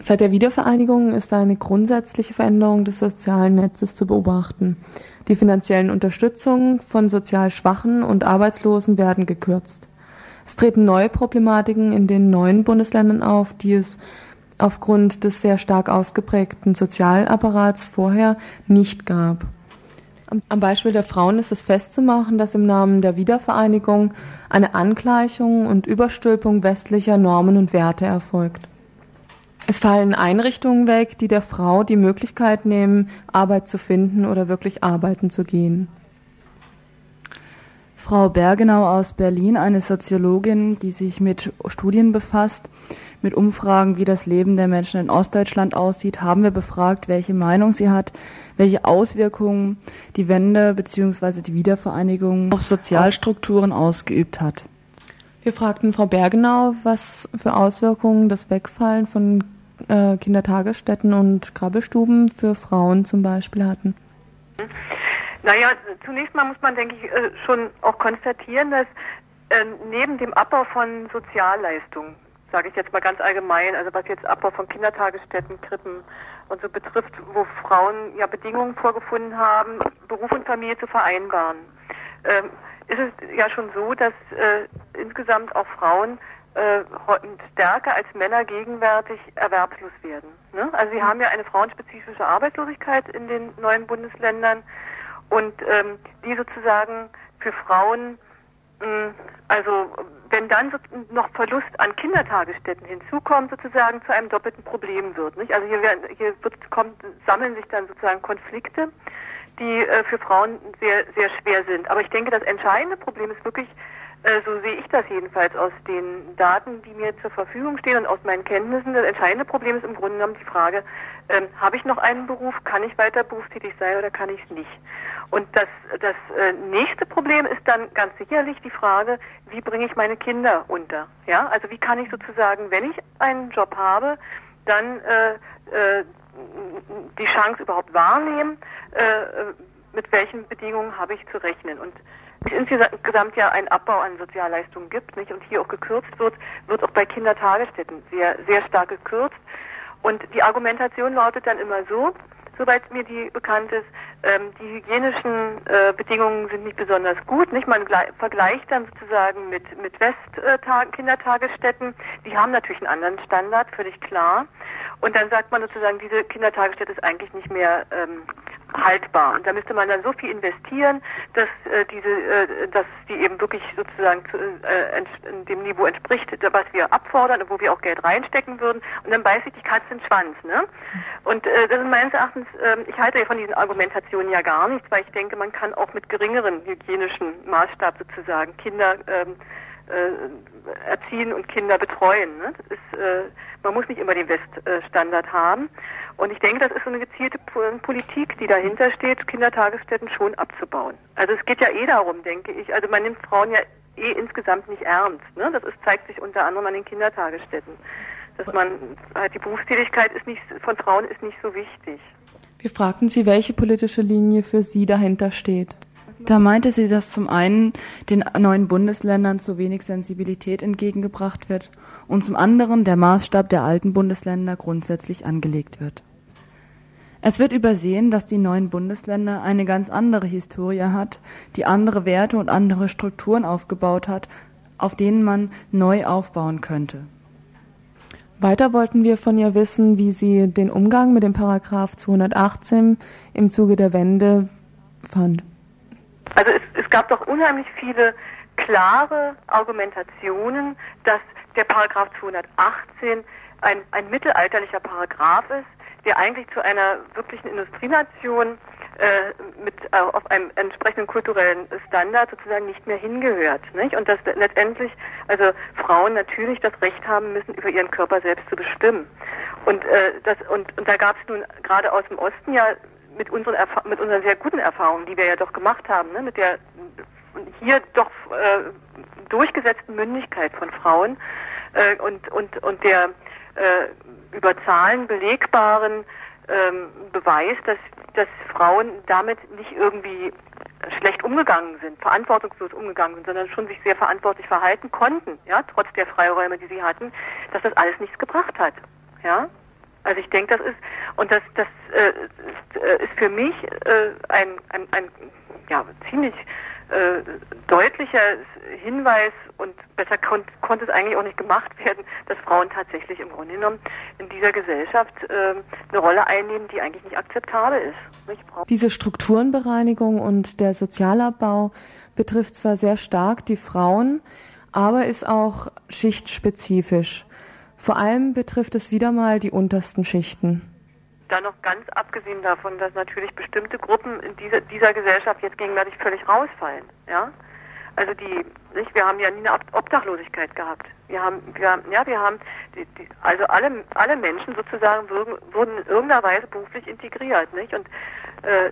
Seit der Wiedervereinigung ist eine grundsätzliche Veränderung des sozialen Netzes zu beobachten. Die finanziellen Unterstützungen von sozial Schwachen und Arbeitslosen werden gekürzt. Es treten neue Problematiken in den neuen Bundesländern auf, die es aufgrund des sehr stark ausgeprägten Sozialapparats vorher nicht gab. Am Beispiel der Frauen ist es festzumachen, dass im Namen der Wiedervereinigung eine Angleichung und Überstülpung westlicher Normen und Werte erfolgt. Es fallen Einrichtungen weg, die der Frau die Möglichkeit nehmen, Arbeit zu finden oder wirklich arbeiten zu gehen. Frau Bergenau aus Berlin, eine Soziologin, die sich mit Studien befasst, mit Umfragen, wie das Leben der Menschen in Ostdeutschland aussieht, haben wir befragt, welche Meinung sie hat, welche Auswirkungen die Wende bzw. die Wiedervereinigung auf Sozialstrukturen ausgeübt hat. Wir fragten Frau Bergenau, was für Auswirkungen das Wegfallen von äh, Kindertagesstätten und Krabbelstuben für Frauen zum Beispiel hatten. Naja, zunächst mal muss man, denke ich, äh, schon auch konstatieren, dass äh, neben dem Abbau von Sozialleistungen, sage ich jetzt mal ganz allgemein, also was jetzt Abbau von Kindertagesstätten, Krippen, und so betrifft, wo Frauen ja Bedingungen vorgefunden haben, Beruf und Familie zu vereinbaren, ähm, ist es ja schon so, dass äh, insgesamt auch Frauen äh, stärker als Männer gegenwärtig erwerbslos werden. Ne? Also sie haben ja eine frauenspezifische Arbeitslosigkeit in den neuen Bundesländern und ähm, die sozusagen für Frauen, mh, also wenn dann so noch Verlust an Kindertagesstätten hinzukommt, sozusagen zu einem doppelten Problem wird. Nicht? Also hier, werden, hier wird, kommt, sammeln sich dann sozusagen Konflikte, die äh, für Frauen sehr, sehr schwer sind. Aber ich denke, das entscheidende Problem ist wirklich, äh, so sehe ich das jedenfalls aus den Daten, die mir zur Verfügung stehen und aus meinen Kenntnissen. Das entscheidende Problem ist im Grunde genommen die Frage, ähm, habe ich noch einen Beruf, kann ich weiter berufstätig sein oder kann ich es nicht? Und das, das äh, nächste Problem ist dann ganz sicherlich die Frage, wie bringe ich meine Kinder unter? Ja, also wie kann ich sozusagen, wenn ich einen Job habe, dann äh, äh, die Chance überhaupt wahrnehmen, äh, mit welchen Bedingungen habe ich zu rechnen? Und es insgesamt ja ein Abbau an Sozialleistungen gibt, nicht? Und hier auch gekürzt wird, wird auch bei Kindertagesstätten sehr, sehr stark gekürzt. Und die Argumentation lautet dann immer so, soweit mir die bekannt ist, ähm, die hygienischen äh, Bedingungen sind nicht besonders gut. Nicht? Man vergleicht dann sozusagen mit, mit West-Kindertagesstätten. Die haben natürlich einen anderen Standard, völlig klar. Und dann sagt man sozusagen, diese Kindertagesstätte ist eigentlich nicht mehr ähm, haltbar. Und da müsste man dann so viel investieren, dass äh, diese, äh, dass die eben wirklich sozusagen zu, äh, dem Niveau entspricht, was wir abfordern und wo wir auch Geld reinstecken würden. Und dann beißt sich die Katze den Schwanz. Ne? Und äh, das ist meines Erachtens, äh, ich halte ja von diesen Argumentationen ja gar nichts, weil ich denke, man kann auch mit geringeren hygienischen Maßstab sozusagen Kinder ähm, äh, erziehen und Kinder betreuen. Ne? Ist, äh, man muss nicht immer den Weststandard haben. Und ich denke, das ist so eine gezielte Politik, die dahinter steht, Kindertagesstätten schon abzubauen. Also es geht ja eh darum, denke ich. Also man nimmt Frauen ja eh insgesamt nicht ernst. Ne? Das ist, zeigt sich unter anderem an den Kindertagesstätten. Dass man halt die Berufstätigkeit ist nicht, von Frauen ist nicht so wichtig. Wir fragten sie, welche politische Linie für sie dahinter steht. Da meinte sie, dass zum einen den neuen Bundesländern zu wenig Sensibilität entgegengebracht wird und zum anderen der Maßstab der alten Bundesländer grundsätzlich angelegt wird. Es wird übersehen, dass die neuen Bundesländer eine ganz andere Historie hat, die andere Werte und andere Strukturen aufgebaut hat, auf denen man neu aufbauen könnte. Weiter wollten wir von ihr wissen, wie sie den Umgang mit dem Paragraph 218 im Zuge der Wende fand. Also es, es gab doch unheimlich viele klare Argumentationen, dass der Paragraph 218 ein, ein mittelalterlicher Paragraph ist, der eigentlich zu einer wirklichen Industrienation äh, mit äh, auf einem entsprechenden kulturellen Standard sozusagen nicht mehr hingehört, nicht? Und dass letztendlich also Frauen natürlich das Recht haben müssen, über ihren Körper selbst zu bestimmen. Und äh, das und, und da gab es nun gerade aus dem Osten ja mit unseren mit unseren sehr guten Erfahrungen, die wir ja doch gemacht haben, ne, mit der hier doch äh, durchgesetzten Mündigkeit von Frauen äh, und und und der äh, über Zahlen belegbaren ähm, Beweis, dass dass Frauen damit nicht irgendwie schlecht umgegangen sind, verantwortungslos umgegangen sind, sondern schon sich sehr verantwortlich verhalten konnten, ja, trotz der Freiräume, die sie hatten, dass das alles nichts gebracht hat, ja. Also ich denke, das ist und das das äh, ist für mich äh, ein, ein, ein ja, ziemlich äh, deutlicher Hinweis und besser kon konnte es eigentlich auch nicht gemacht werden, dass Frauen tatsächlich im Grunde genommen in dieser Gesellschaft äh, eine Rolle einnehmen, die eigentlich nicht akzeptabel ist. Diese Strukturenbereinigung und der Sozialabbau betrifft zwar sehr stark die Frauen, aber ist auch schichtspezifisch. Vor allem betrifft es wieder mal die untersten Schichten. Dann noch ganz abgesehen davon, dass natürlich bestimmte Gruppen in dieser, dieser Gesellschaft jetzt gegenwärtig völlig rausfallen. Ja? Also die, nicht, wir haben ja nie eine Obdachlosigkeit gehabt. Wir haben, wir haben, ja, wir haben, die, die, also alle, alle Menschen sozusagen wurden, wurden in irgendeiner Weise beruflich integriert, nicht? Und äh,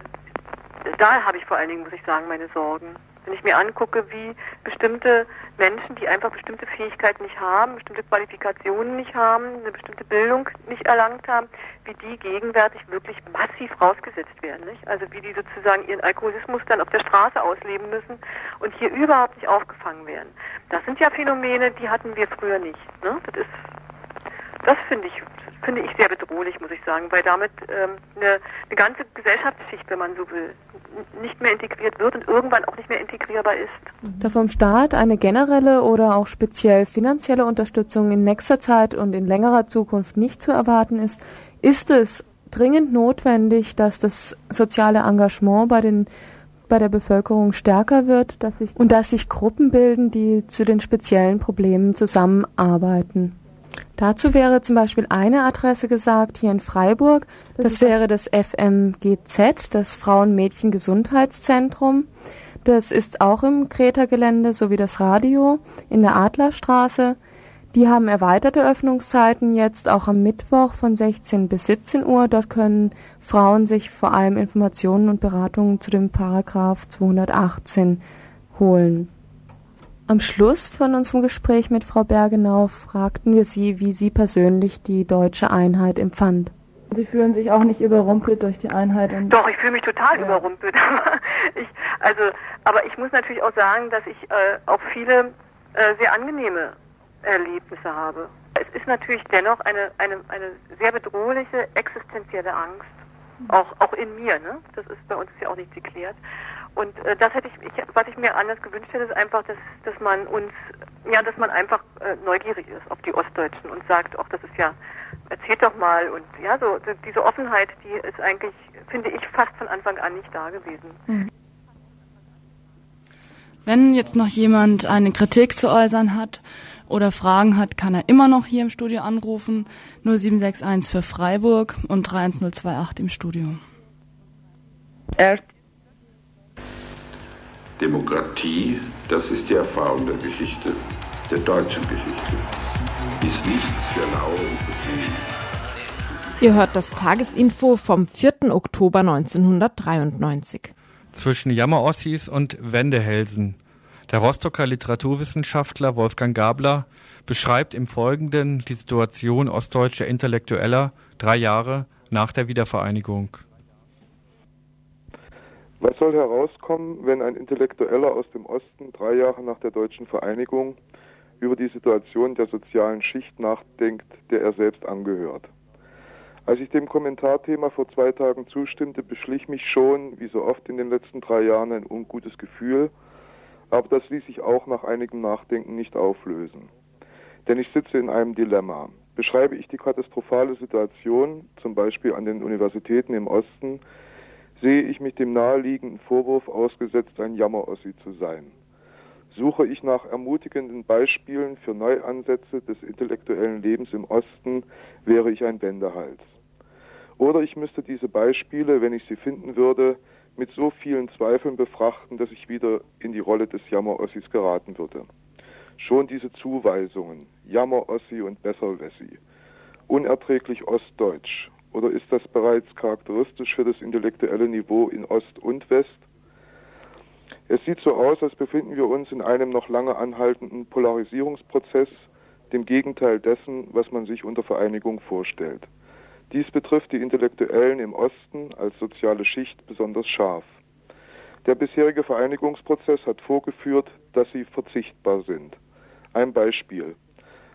da habe ich vor allen Dingen, muss ich sagen, meine Sorgen. Wenn ich mir angucke, wie bestimmte Menschen, die einfach bestimmte Fähigkeiten nicht haben, bestimmte Qualifikationen nicht haben, eine bestimmte Bildung nicht erlangt haben, wie die gegenwärtig wirklich massiv rausgesetzt werden. Nicht? Also wie die sozusagen ihren Alkoholismus dann auf der Straße ausleben müssen und hier überhaupt nicht aufgefangen werden. Das sind ja Phänomene, die hatten wir früher nicht. Ne? Das ist das finde ich finde ich sehr bedrohlich, muss ich sagen, weil damit ähm, eine, eine ganze Gesellschaftsschicht, wenn man so will, nicht mehr integriert wird und irgendwann auch nicht mehr integrierbar ist. Da vom Staat eine generelle oder auch speziell finanzielle Unterstützung in nächster Zeit und in längerer Zukunft nicht zu erwarten ist, ist es dringend notwendig, dass das soziale Engagement bei den bei der Bevölkerung stärker wird dass sich, und dass sich Gruppen bilden, die zu den speziellen Problemen zusammenarbeiten. Dazu wäre zum Beispiel eine Adresse gesagt hier in Freiburg. Das wäre das FMGZ, das Frauen-Mädchen-Gesundheitszentrum. Das ist auch im Kreta-Gelände sowie das Radio in der Adlerstraße. Die haben erweiterte Öffnungszeiten jetzt auch am Mittwoch von 16 bis 17 Uhr. Dort können Frauen sich vor allem Informationen und Beratungen zu dem Paragraph 218 holen. Am Schluss von unserem Gespräch mit Frau Bergenau fragten wir sie, wie sie persönlich die deutsche Einheit empfand. Sie fühlen sich auch nicht überrumpelt durch die Einheit? Doch, ich fühle mich total ja. überrumpelt. ich, also, aber ich muss natürlich auch sagen, dass ich äh, auch viele äh, sehr angenehme Erlebnisse habe. Es ist natürlich dennoch eine, eine, eine sehr bedrohliche existenzielle Angst, auch, auch in mir. Ne? Das ist bei uns ja auch nicht geklärt. Und äh, das hätte ich, ich, was ich mir anders gewünscht hätte, ist einfach, dass, dass man uns, ja, dass man einfach äh, neugierig ist auf die Ostdeutschen und sagt, ach, das ist ja, erzählt doch mal und ja, so diese Offenheit, die ist eigentlich, finde ich, fast von Anfang an nicht da gewesen. Mhm. Wenn jetzt noch jemand eine Kritik zu äußern hat oder Fragen hat, kann er immer noch hier im Studio anrufen. 0761 für Freiburg und 31028 im Studio. Demokratie, das ist die Erfahrung der Geschichte, der deutschen Geschichte, ist nichts für laue und Ihr hört das Tagesinfo vom 4. Oktober 1993. Zwischen Jammerossis und Wendehälsen der Rostocker Literaturwissenschaftler Wolfgang Gabler beschreibt im Folgenden die Situation ostdeutscher Intellektueller drei Jahre nach der Wiedervereinigung. Was soll herauskommen, wenn ein Intellektueller aus dem Osten drei Jahre nach der deutschen Vereinigung über die Situation der sozialen Schicht nachdenkt, der er selbst angehört? Als ich dem Kommentarthema vor zwei Tagen zustimmte, beschlich mich schon, wie so oft in den letzten drei Jahren, ein ungutes Gefühl, aber das ließ sich auch nach einigem Nachdenken nicht auflösen. Denn ich sitze in einem Dilemma. Beschreibe ich die katastrophale Situation, zum Beispiel an den Universitäten im Osten, sehe ich mich dem naheliegenden Vorwurf ausgesetzt, ein Jammerossi zu sein. Suche ich nach ermutigenden Beispielen für Neuansätze des intellektuellen Lebens im Osten, wäre ich ein Wendehals. Oder ich müsste diese Beispiele, wenn ich sie finden würde, mit so vielen Zweifeln befrachten, dass ich wieder in die Rolle des Jammerossis geraten würde. Schon diese Zuweisungen, Jammerossi und Besserwessi, unerträglich ostdeutsch, oder ist das bereits charakteristisch für das intellektuelle Niveau in Ost und West? Es sieht so aus, als befinden wir uns in einem noch lange anhaltenden Polarisierungsprozess, dem Gegenteil dessen, was man sich unter Vereinigung vorstellt. Dies betrifft die Intellektuellen im Osten als soziale Schicht besonders scharf. Der bisherige Vereinigungsprozess hat vorgeführt, dass sie verzichtbar sind. Ein Beispiel.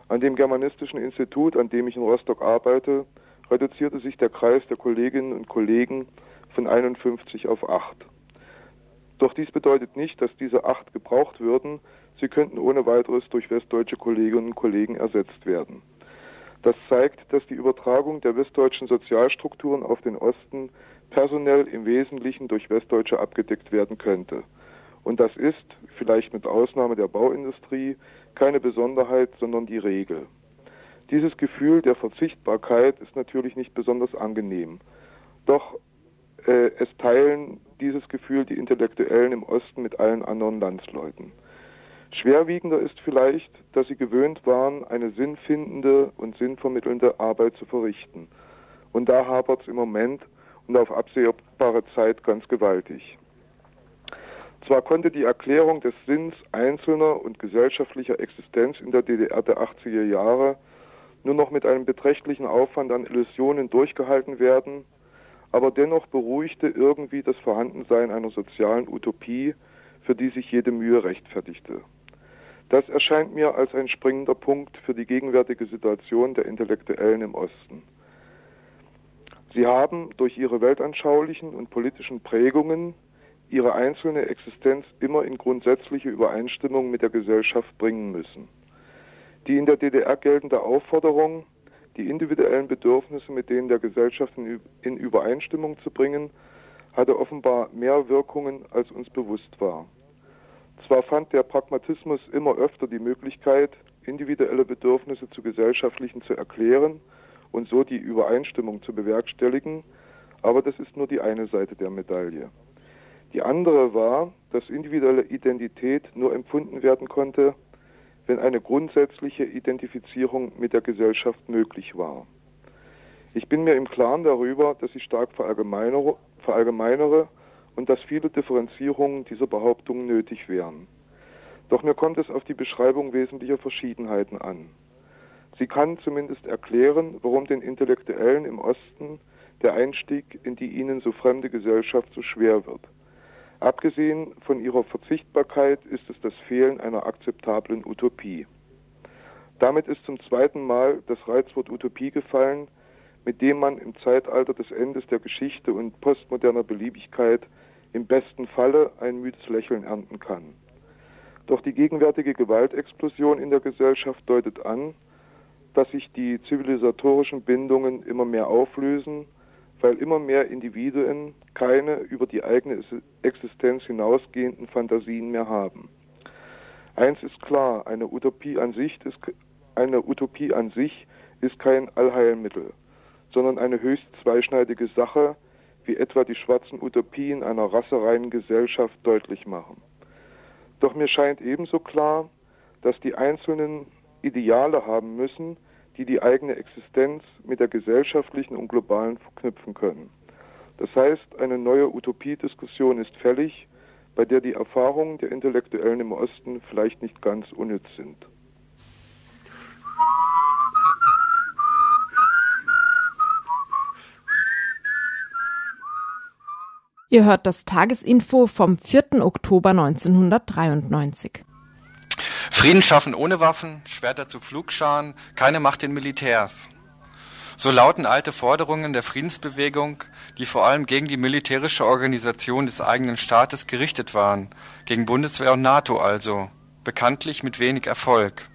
An dem Germanistischen Institut, an dem ich in Rostock arbeite, reduzierte sich der Kreis der Kolleginnen und Kollegen von 51 auf 8. Doch dies bedeutet nicht, dass diese 8 gebraucht würden. Sie könnten ohne weiteres durch westdeutsche Kolleginnen und Kollegen ersetzt werden. Das zeigt, dass die Übertragung der westdeutschen Sozialstrukturen auf den Osten personell im Wesentlichen durch Westdeutsche abgedeckt werden könnte. Und das ist, vielleicht mit Ausnahme der Bauindustrie, keine Besonderheit, sondern die Regel. Dieses Gefühl der Verzichtbarkeit ist natürlich nicht besonders angenehm. Doch äh, es teilen dieses Gefühl die Intellektuellen im Osten mit allen anderen Landsleuten. Schwerwiegender ist vielleicht, dass sie gewöhnt waren, eine sinnfindende und sinnvermittelnde Arbeit zu verrichten. Und da hapert es im Moment und auf absehbare Zeit ganz gewaltig. Zwar konnte die Erklärung des Sinns einzelner und gesellschaftlicher Existenz in der DDR der 80er Jahre nur noch mit einem beträchtlichen Aufwand an Illusionen durchgehalten werden, aber dennoch beruhigte irgendwie das Vorhandensein einer sozialen Utopie, für die sich jede Mühe rechtfertigte. Das erscheint mir als ein springender Punkt für die gegenwärtige Situation der Intellektuellen im Osten. Sie haben durch ihre weltanschaulichen und politischen Prägungen ihre einzelne Existenz immer in grundsätzliche Übereinstimmung mit der Gesellschaft bringen müssen. Die in der DDR geltende Aufforderung, die individuellen Bedürfnisse mit denen der Gesellschaft in Übereinstimmung zu bringen, hatte offenbar mehr Wirkungen, als uns bewusst war. Zwar fand der Pragmatismus immer öfter die Möglichkeit, individuelle Bedürfnisse zu gesellschaftlichen zu erklären und so die Übereinstimmung zu bewerkstelligen, aber das ist nur die eine Seite der Medaille. Die andere war, dass individuelle Identität nur empfunden werden konnte, wenn eine grundsätzliche Identifizierung mit der Gesellschaft möglich war. Ich bin mir im Klaren darüber, dass ich stark verallgemeinere, verallgemeinere und dass viele Differenzierungen dieser Behauptungen nötig wären. Doch mir kommt es auf die Beschreibung wesentlicher Verschiedenheiten an. Sie kann zumindest erklären, warum den Intellektuellen im Osten der Einstieg in die ihnen so fremde Gesellschaft so schwer wird. Abgesehen von ihrer Verzichtbarkeit ist es das Fehlen einer akzeptablen Utopie. Damit ist zum zweiten Mal das Reizwort Utopie gefallen, mit dem man im Zeitalter des Endes der Geschichte und postmoderner Beliebigkeit im besten Falle ein müdes Lächeln ernten kann. Doch die gegenwärtige Gewaltexplosion in der Gesellschaft deutet an, dass sich die zivilisatorischen Bindungen immer mehr auflösen, weil immer mehr Individuen keine über die eigene Existenz hinausgehenden Fantasien mehr haben. Eins ist klar, eine Utopie an sich ist, eine Utopie an sich ist kein Allheilmittel sondern eine höchst zweischneidige Sache, wie etwa die schwarzen Utopien einer rassereinen Gesellschaft deutlich machen. Doch mir scheint ebenso klar, dass die Einzelnen Ideale haben müssen, die die eigene Existenz mit der gesellschaftlichen und globalen verknüpfen können. Das heißt, eine neue Utopiediskussion ist fällig, bei der die Erfahrungen der Intellektuellen im Osten vielleicht nicht ganz unnütz sind. Ihr hört das Tagesinfo vom 4. Oktober 1993. Frieden schaffen ohne Waffen, Schwerter zu Flugscharen, keine Macht den Militärs. So lauten alte Forderungen der Friedensbewegung, die vor allem gegen die militärische Organisation des eigenen Staates gerichtet waren, gegen Bundeswehr und NATO also, bekanntlich mit wenig Erfolg.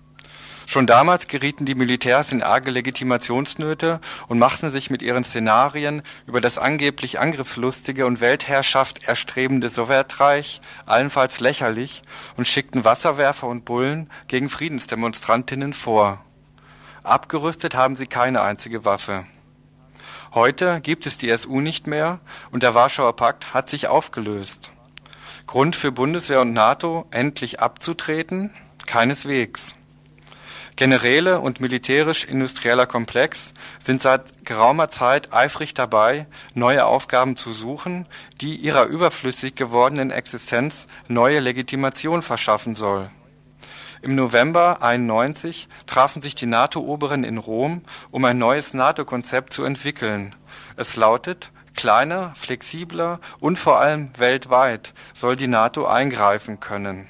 Schon damals gerieten die Militärs in arge Legitimationsnöte und machten sich mit ihren Szenarien über das angeblich angriffslustige und Weltherrschaft erstrebende Sowjetreich allenfalls lächerlich und schickten Wasserwerfer und Bullen gegen Friedensdemonstrantinnen vor. Abgerüstet haben sie keine einzige Waffe. Heute gibt es die SU nicht mehr und der Warschauer Pakt hat sich aufgelöst. Grund für Bundeswehr und NATO, endlich abzutreten? Keineswegs. Generäle und militärisch-industrieller Komplex sind seit geraumer Zeit eifrig dabei, neue Aufgaben zu suchen, die ihrer überflüssig gewordenen Existenz neue Legitimation verschaffen soll. Im November 91 trafen sich die NATO-Oberen in Rom, um ein neues NATO-Konzept zu entwickeln. Es lautet, kleiner, flexibler und vor allem weltweit soll die NATO eingreifen können.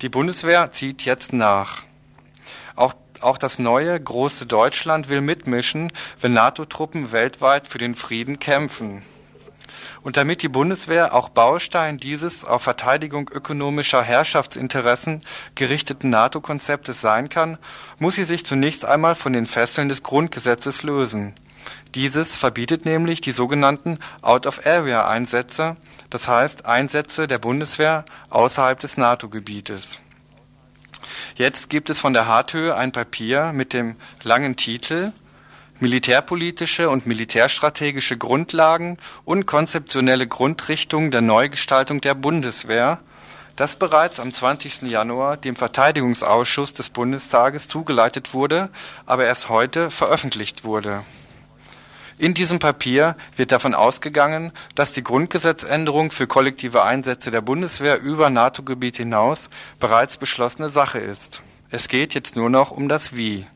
Die Bundeswehr zieht jetzt nach. Auch, auch das neue, große Deutschland will mitmischen, wenn NATO-Truppen weltweit für den Frieden kämpfen. Und damit die Bundeswehr auch Baustein dieses auf Verteidigung ökonomischer Herrschaftsinteressen gerichteten NATO-Konzeptes sein kann, muss sie sich zunächst einmal von den Fesseln des Grundgesetzes lösen. Dieses verbietet nämlich die sogenannten Out-of-Area-Einsätze, das heißt Einsätze der Bundeswehr außerhalb des NATO-Gebietes. Jetzt gibt es von der Harthöhe ein Papier mit dem langen Titel Militärpolitische und militärstrategische Grundlagen und konzeptionelle Grundrichtungen der Neugestaltung der Bundeswehr, das bereits am 20. Januar dem Verteidigungsausschuss des Bundestages zugeleitet wurde, aber erst heute veröffentlicht wurde in diesem Papier wird davon ausgegangen, dass die Grundgesetzänderung für kollektive Einsätze der Bundeswehr über NATO-Gebiet hinaus bereits beschlossene Sache ist. Es geht jetzt nur noch um das Wie.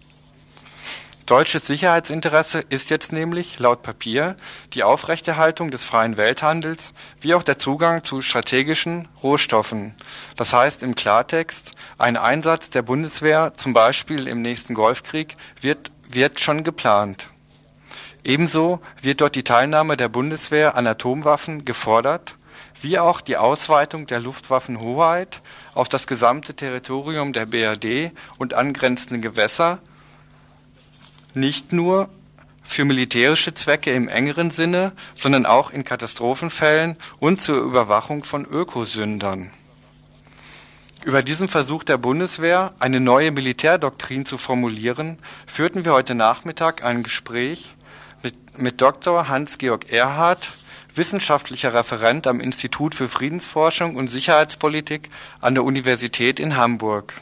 Deutsches Sicherheitsinteresse ist jetzt nämlich, laut Papier, die Aufrechterhaltung des freien Welthandels wie auch der Zugang zu strategischen Rohstoffen. Das heißt im Klartext, ein Einsatz der Bundeswehr, zum Beispiel im nächsten Golfkrieg, wird, wird schon geplant. Ebenso wird dort die Teilnahme der Bundeswehr an Atomwaffen gefordert, wie auch die Ausweitung der Luftwaffenhoheit auf das gesamte Territorium der BRD und angrenzende Gewässer nicht nur für militärische Zwecke im engeren Sinne, sondern auch in Katastrophenfällen und zur Überwachung von Ökosündern. Über diesen Versuch der Bundeswehr, eine neue Militärdoktrin zu formulieren, führten wir heute Nachmittag ein Gespräch mit, mit Dr. Hans-Georg Erhardt, wissenschaftlicher Referent am Institut für Friedensforschung und Sicherheitspolitik an der Universität in Hamburg.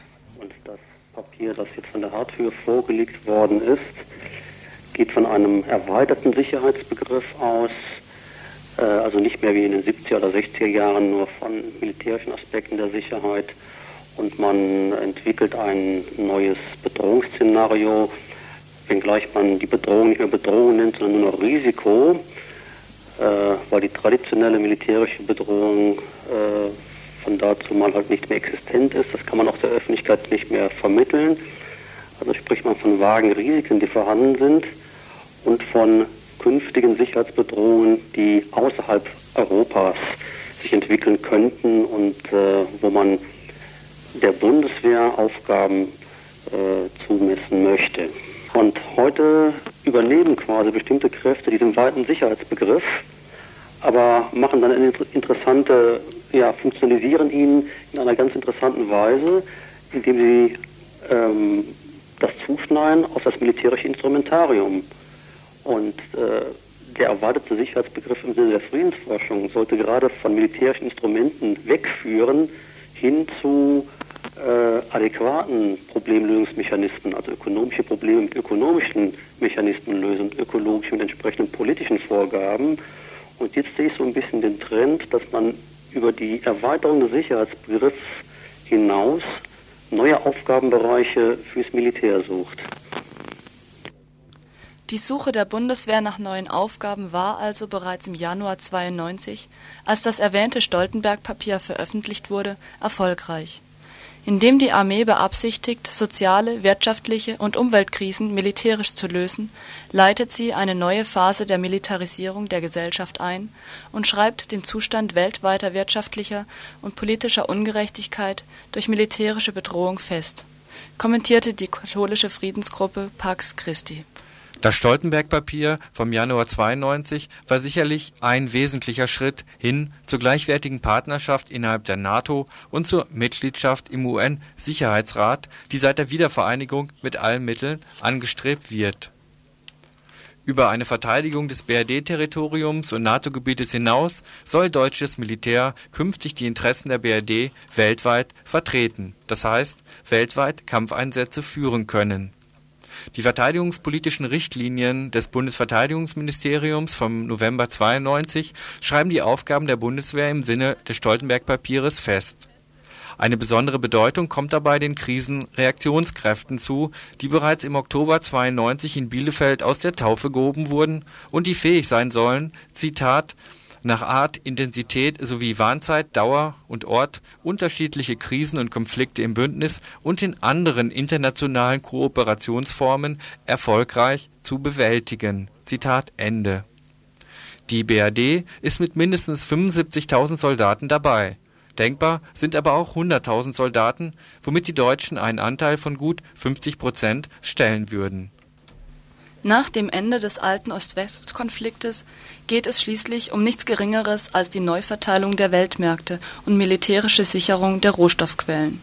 Papier, das jetzt von der Harthöhe vorgelegt worden ist, geht von einem erweiterten Sicherheitsbegriff aus, äh, also nicht mehr wie in den 70er oder 60er Jahren nur von militärischen Aspekten der Sicherheit. Und man entwickelt ein neues Bedrohungsszenario, wenngleich man die Bedrohung nicht mehr Bedrohung nennt, sondern nur noch Risiko, äh, weil die traditionelle militärische Bedrohung äh, von dazu mal halt nicht mehr existent ist. Das kann man auch der Öffentlichkeit nicht mehr vermitteln. Also spricht man von vagen Risiken, die vorhanden sind und von künftigen Sicherheitsbedrohungen, die außerhalb Europas sich entwickeln könnten und äh, wo man der Bundeswehr Aufgaben äh, zumessen möchte. Und heute übernehmen quasi bestimmte Kräfte diesen weiten Sicherheitsbegriff, aber machen dann eine interessante ja, funktionalisieren ihn in einer ganz interessanten Weise, indem sie ähm, das zuschneiden auf das militärische Instrumentarium. Und äh, der erwartete Sicherheitsbegriff im Sinne der Friedensforschung sollte gerade von militärischen Instrumenten wegführen hin zu äh, adäquaten Problemlösungsmechanismen, also ökonomische Probleme mit ökonomischen Mechanismen lösen, mit entsprechenden politischen Vorgaben. Und jetzt sehe ich so ein bisschen den Trend, dass man über die Erweiterung des Sicherheitsbegriffs hinaus neue Aufgabenbereiche fürs Militär sucht. Die Suche der Bundeswehr nach neuen Aufgaben war also bereits im Januar 92, als das erwähnte Stoltenberg-Papier veröffentlicht wurde, erfolgreich indem die Armee beabsichtigt, soziale, wirtschaftliche und Umweltkrisen militärisch zu lösen, leitet sie eine neue Phase der Militarisierung der Gesellschaft ein und schreibt den Zustand weltweiter wirtschaftlicher und politischer Ungerechtigkeit durch militärische Bedrohung fest, kommentierte die katholische Friedensgruppe Pax Christi das Stoltenberg-Papier vom Januar 92 war sicherlich ein wesentlicher Schritt hin zur gleichwertigen Partnerschaft innerhalb der NATO und zur Mitgliedschaft im UN-Sicherheitsrat, die seit der Wiedervereinigung mit allen Mitteln angestrebt wird. Über eine Verteidigung des BRD-Territoriums und NATO-Gebietes hinaus soll deutsches Militär künftig die Interessen der BRD weltweit vertreten, das heißt weltweit Kampfeinsätze führen können die verteidigungspolitischen Richtlinien des Bundesverteidigungsministeriums vom November 92 schreiben die Aufgaben der Bundeswehr im Sinne des Stoltenberg-Papiers fest. Eine besondere Bedeutung kommt dabei den Krisenreaktionskräften zu, die bereits im Oktober 92 in Bielefeld aus der Taufe gehoben wurden und die fähig sein sollen, Zitat nach Art, Intensität sowie Warnzeit, Dauer und Ort unterschiedliche Krisen und Konflikte im Bündnis und in anderen internationalen Kooperationsformen erfolgreich zu bewältigen. Zitat Ende. Die BRD ist mit mindestens 75.000 Soldaten dabei. Denkbar sind aber auch 100.000 Soldaten, womit die Deutschen einen Anteil von gut 50 Prozent stellen würden nach dem Ende des alten Ost-West-Konfliktes geht es schließlich um nichts Geringeres als die Neuverteilung der Weltmärkte und militärische Sicherung der Rohstoffquellen.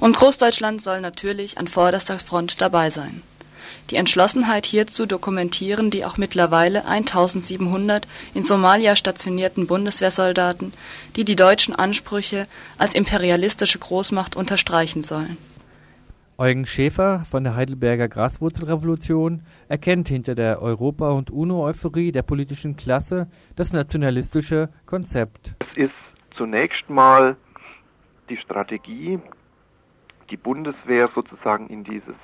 Und Großdeutschland soll natürlich an vorderster Front dabei sein. Die Entschlossenheit hierzu dokumentieren die auch mittlerweile 1700 in Somalia stationierten Bundeswehrsoldaten, die die deutschen Ansprüche als imperialistische Großmacht unterstreichen sollen Eugen Schäfer von der Heidelberger Graswurzelrevolution erkennt hinter der Europa- und UNO-Euphorie der politischen Klasse das nationalistische Konzept. Es ist zunächst mal die Strategie, die Bundeswehr sozusagen in dieses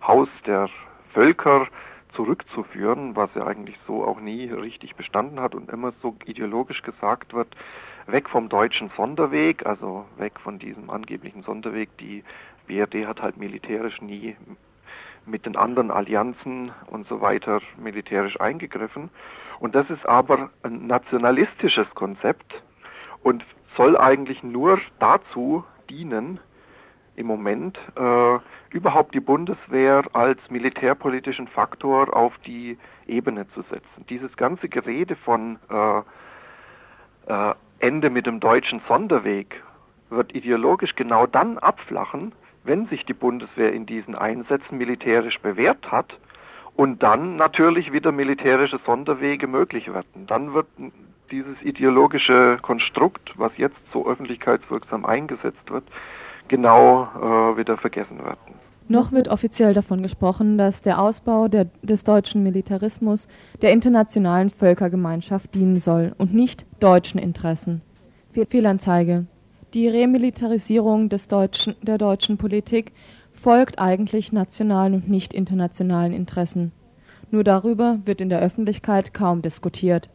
Haus der Völker zurückzuführen, was ja eigentlich so auch nie richtig bestanden hat und immer so ideologisch gesagt wird, weg vom deutschen Sonderweg, also weg von diesem angeblichen Sonderweg. Die BRD hat halt militärisch nie mit den anderen Allianzen und so weiter militärisch eingegriffen. Und das ist aber ein nationalistisches Konzept und soll eigentlich nur dazu dienen, im Moment äh, überhaupt die Bundeswehr als militärpolitischen Faktor auf die Ebene zu setzen. Dieses ganze Gerede von äh, äh, Ende mit dem deutschen Sonderweg wird ideologisch genau dann abflachen, wenn sich die Bundeswehr in diesen Einsätzen militärisch bewährt hat und dann natürlich wieder militärische Sonderwege möglich werden. Dann wird dieses ideologische Konstrukt, was jetzt so öffentlichkeitswirksam eingesetzt wird, genau äh, wieder vergessen werden. Noch wird offiziell davon gesprochen, dass der Ausbau der, des deutschen Militarismus der internationalen Völkergemeinschaft dienen soll und nicht deutschen Interessen. Fehlanzeige. Die Remilitarisierung des deutschen, der deutschen Politik folgt eigentlich nationalen und nicht internationalen Interessen. Nur darüber wird in der Öffentlichkeit kaum diskutiert.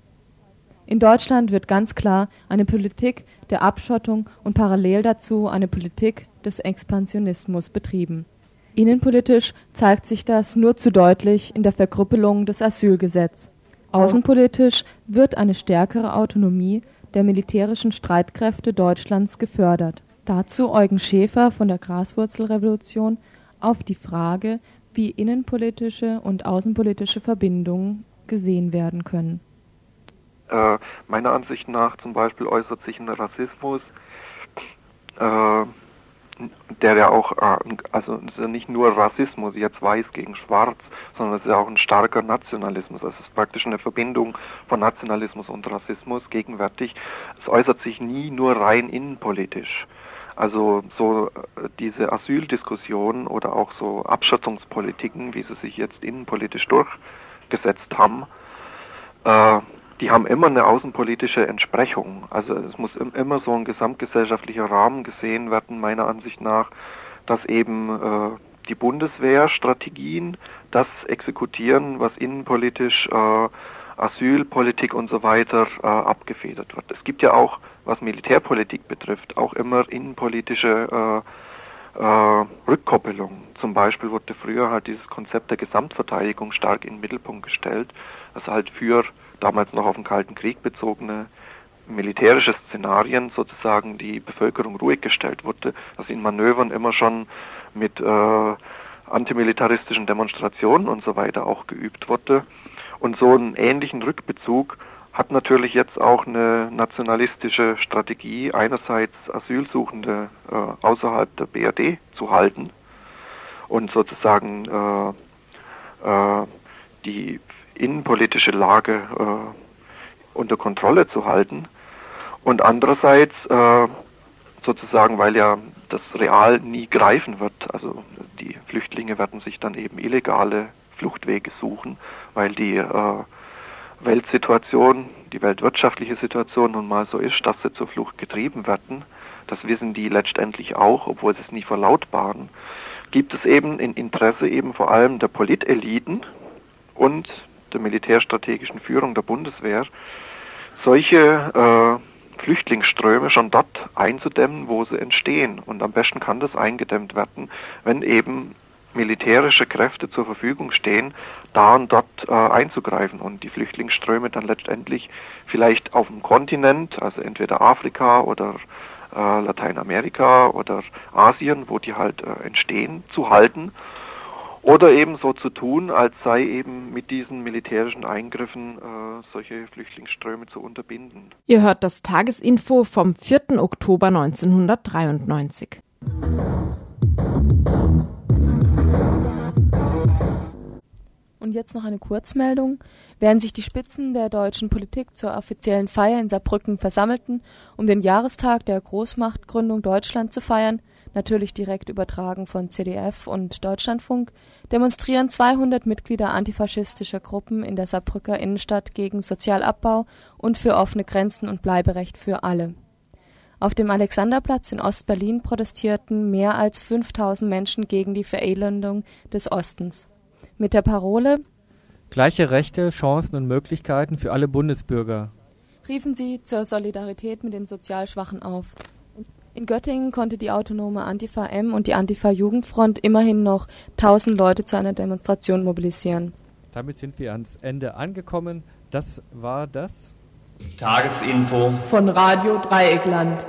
In Deutschland wird ganz klar eine Politik der Abschottung und parallel dazu eine Politik des Expansionismus betrieben. Innenpolitisch zeigt sich das nur zu deutlich in der Verkrüppelung des Asylgesetzes. Außenpolitisch wird eine stärkere Autonomie der militärischen Streitkräfte Deutschlands gefördert. Dazu Eugen Schäfer von der Graswurzelrevolution auf die Frage, wie innenpolitische und außenpolitische Verbindungen gesehen werden können. Äh, meiner Ansicht nach zum Beispiel äußert sich ein Rassismus, äh, der ja auch, äh, also ist ja nicht nur Rassismus, jetzt weiß gegen schwarz, sondern es ist ja auch ein starker Nationalismus. Also es ist praktisch eine Verbindung von Nationalismus und Rassismus gegenwärtig. Es äußert sich nie nur rein innenpolitisch. Also so äh, diese Asyldiskussion oder auch so Abschottungspolitiken, wie sie sich jetzt innenpolitisch durchgesetzt haben, äh, die haben immer eine außenpolitische Entsprechung. Also es muss immer so ein gesamtgesellschaftlicher Rahmen gesehen werden, meiner Ansicht nach, dass eben äh, die Bundeswehrstrategien das exekutieren, was innenpolitisch äh, Asylpolitik und so weiter äh, abgefedert wird. Es gibt ja auch, was Militärpolitik betrifft, auch immer innenpolitische äh, äh, Rückkoppelung. Zum Beispiel wurde früher halt dieses Konzept der Gesamtverteidigung stark in den Mittelpunkt gestellt, also halt für damals noch auf den Kalten Krieg bezogene militärische Szenarien sozusagen die Bevölkerung ruhig gestellt wurde, dass in Manövern immer schon mit äh, antimilitaristischen Demonstrationen und so weiter auch geübt wurde. Und so einen ähnlichen Rückbezug hat natürlich jetzt auch eine nationalistische Strategie, einerseits Asylsuchende äh, außerhalb der BRD zu halten und sozusagen äh, äh, die innenpolitische Lage äh, unter Kontrolle zu halten und andererseits äh, sozusagen, weil ja das real nie greifen wird, also die Flüchtlinge werden sich dann eben illegale Fluchtwege suchen, weil die äh, Weltsituation, die weltwirtschaftliche Situation nun mal so ist, dass sie zur Flucht getrieben werden. Das wissen die letztendlich auch, obwohl sie es nie verlautbaren. Gibt es eben ein Interesse eben vor allem der Politeliten und der militärstrategischen Führung der Bundeswehr, solche äh, Flüchtlingsströme schon dort einzudämmen, wo sie entstehen. Und am besten kann das eingedämmt werden, wenn eben militärische Kräfte zur Verfügung stehen, da und dort äh, einzugreifen und die Flüchtlingsströme dann letztendlich vielleicht auf dem Kontinent, also entweder Afrika oder äh, Lateinamerika oder Asien, wo die halt äh, entstehen, zu halten oder eben so zu tun, als sei eben mit diesen militärischen Eingriffen äh, solche Flüchtlingsströme zu unterbinden. Ihr hört das Tagesinfo vom 4. Oktober 1993. Und jetzt noch eine Kurzmeldung. Während sich die Spitzen der deutschen Politik zur offiziellen Feier in Saarbrücken versammelten, um den Jahrestag der Großmachtgründung Deutschland zu feiern, natürlich direkt übertragen von CDF und Deutschlandfunk, demonstrieren 200 Mitglieder antifaschistischer Gruppen in der Saarbrücker Innenstadt gegen Sozialabbau und für offene Grenzen und Bleiberecht für alle. Auf dem Alexanderplatz in Ostberlin protestierten mehr als 5000 Menschen gegen die Verelendung des Ostens. Mit der Parole Gleiche Rechte, Chancen und Möglichkeiten für alle Bundesbürger. Riefen Sie zur Solidarität mit den sozial Schwachen auf. In Göttingen konnte die autonome Antifa M und die Antifa Jugendfront immerhin noch 1000 Leute zu einer Demonstration mobilisieren. Damit sind wir ans Ende angekommen. Das war das Tagesinfo von Radio Dreieckland.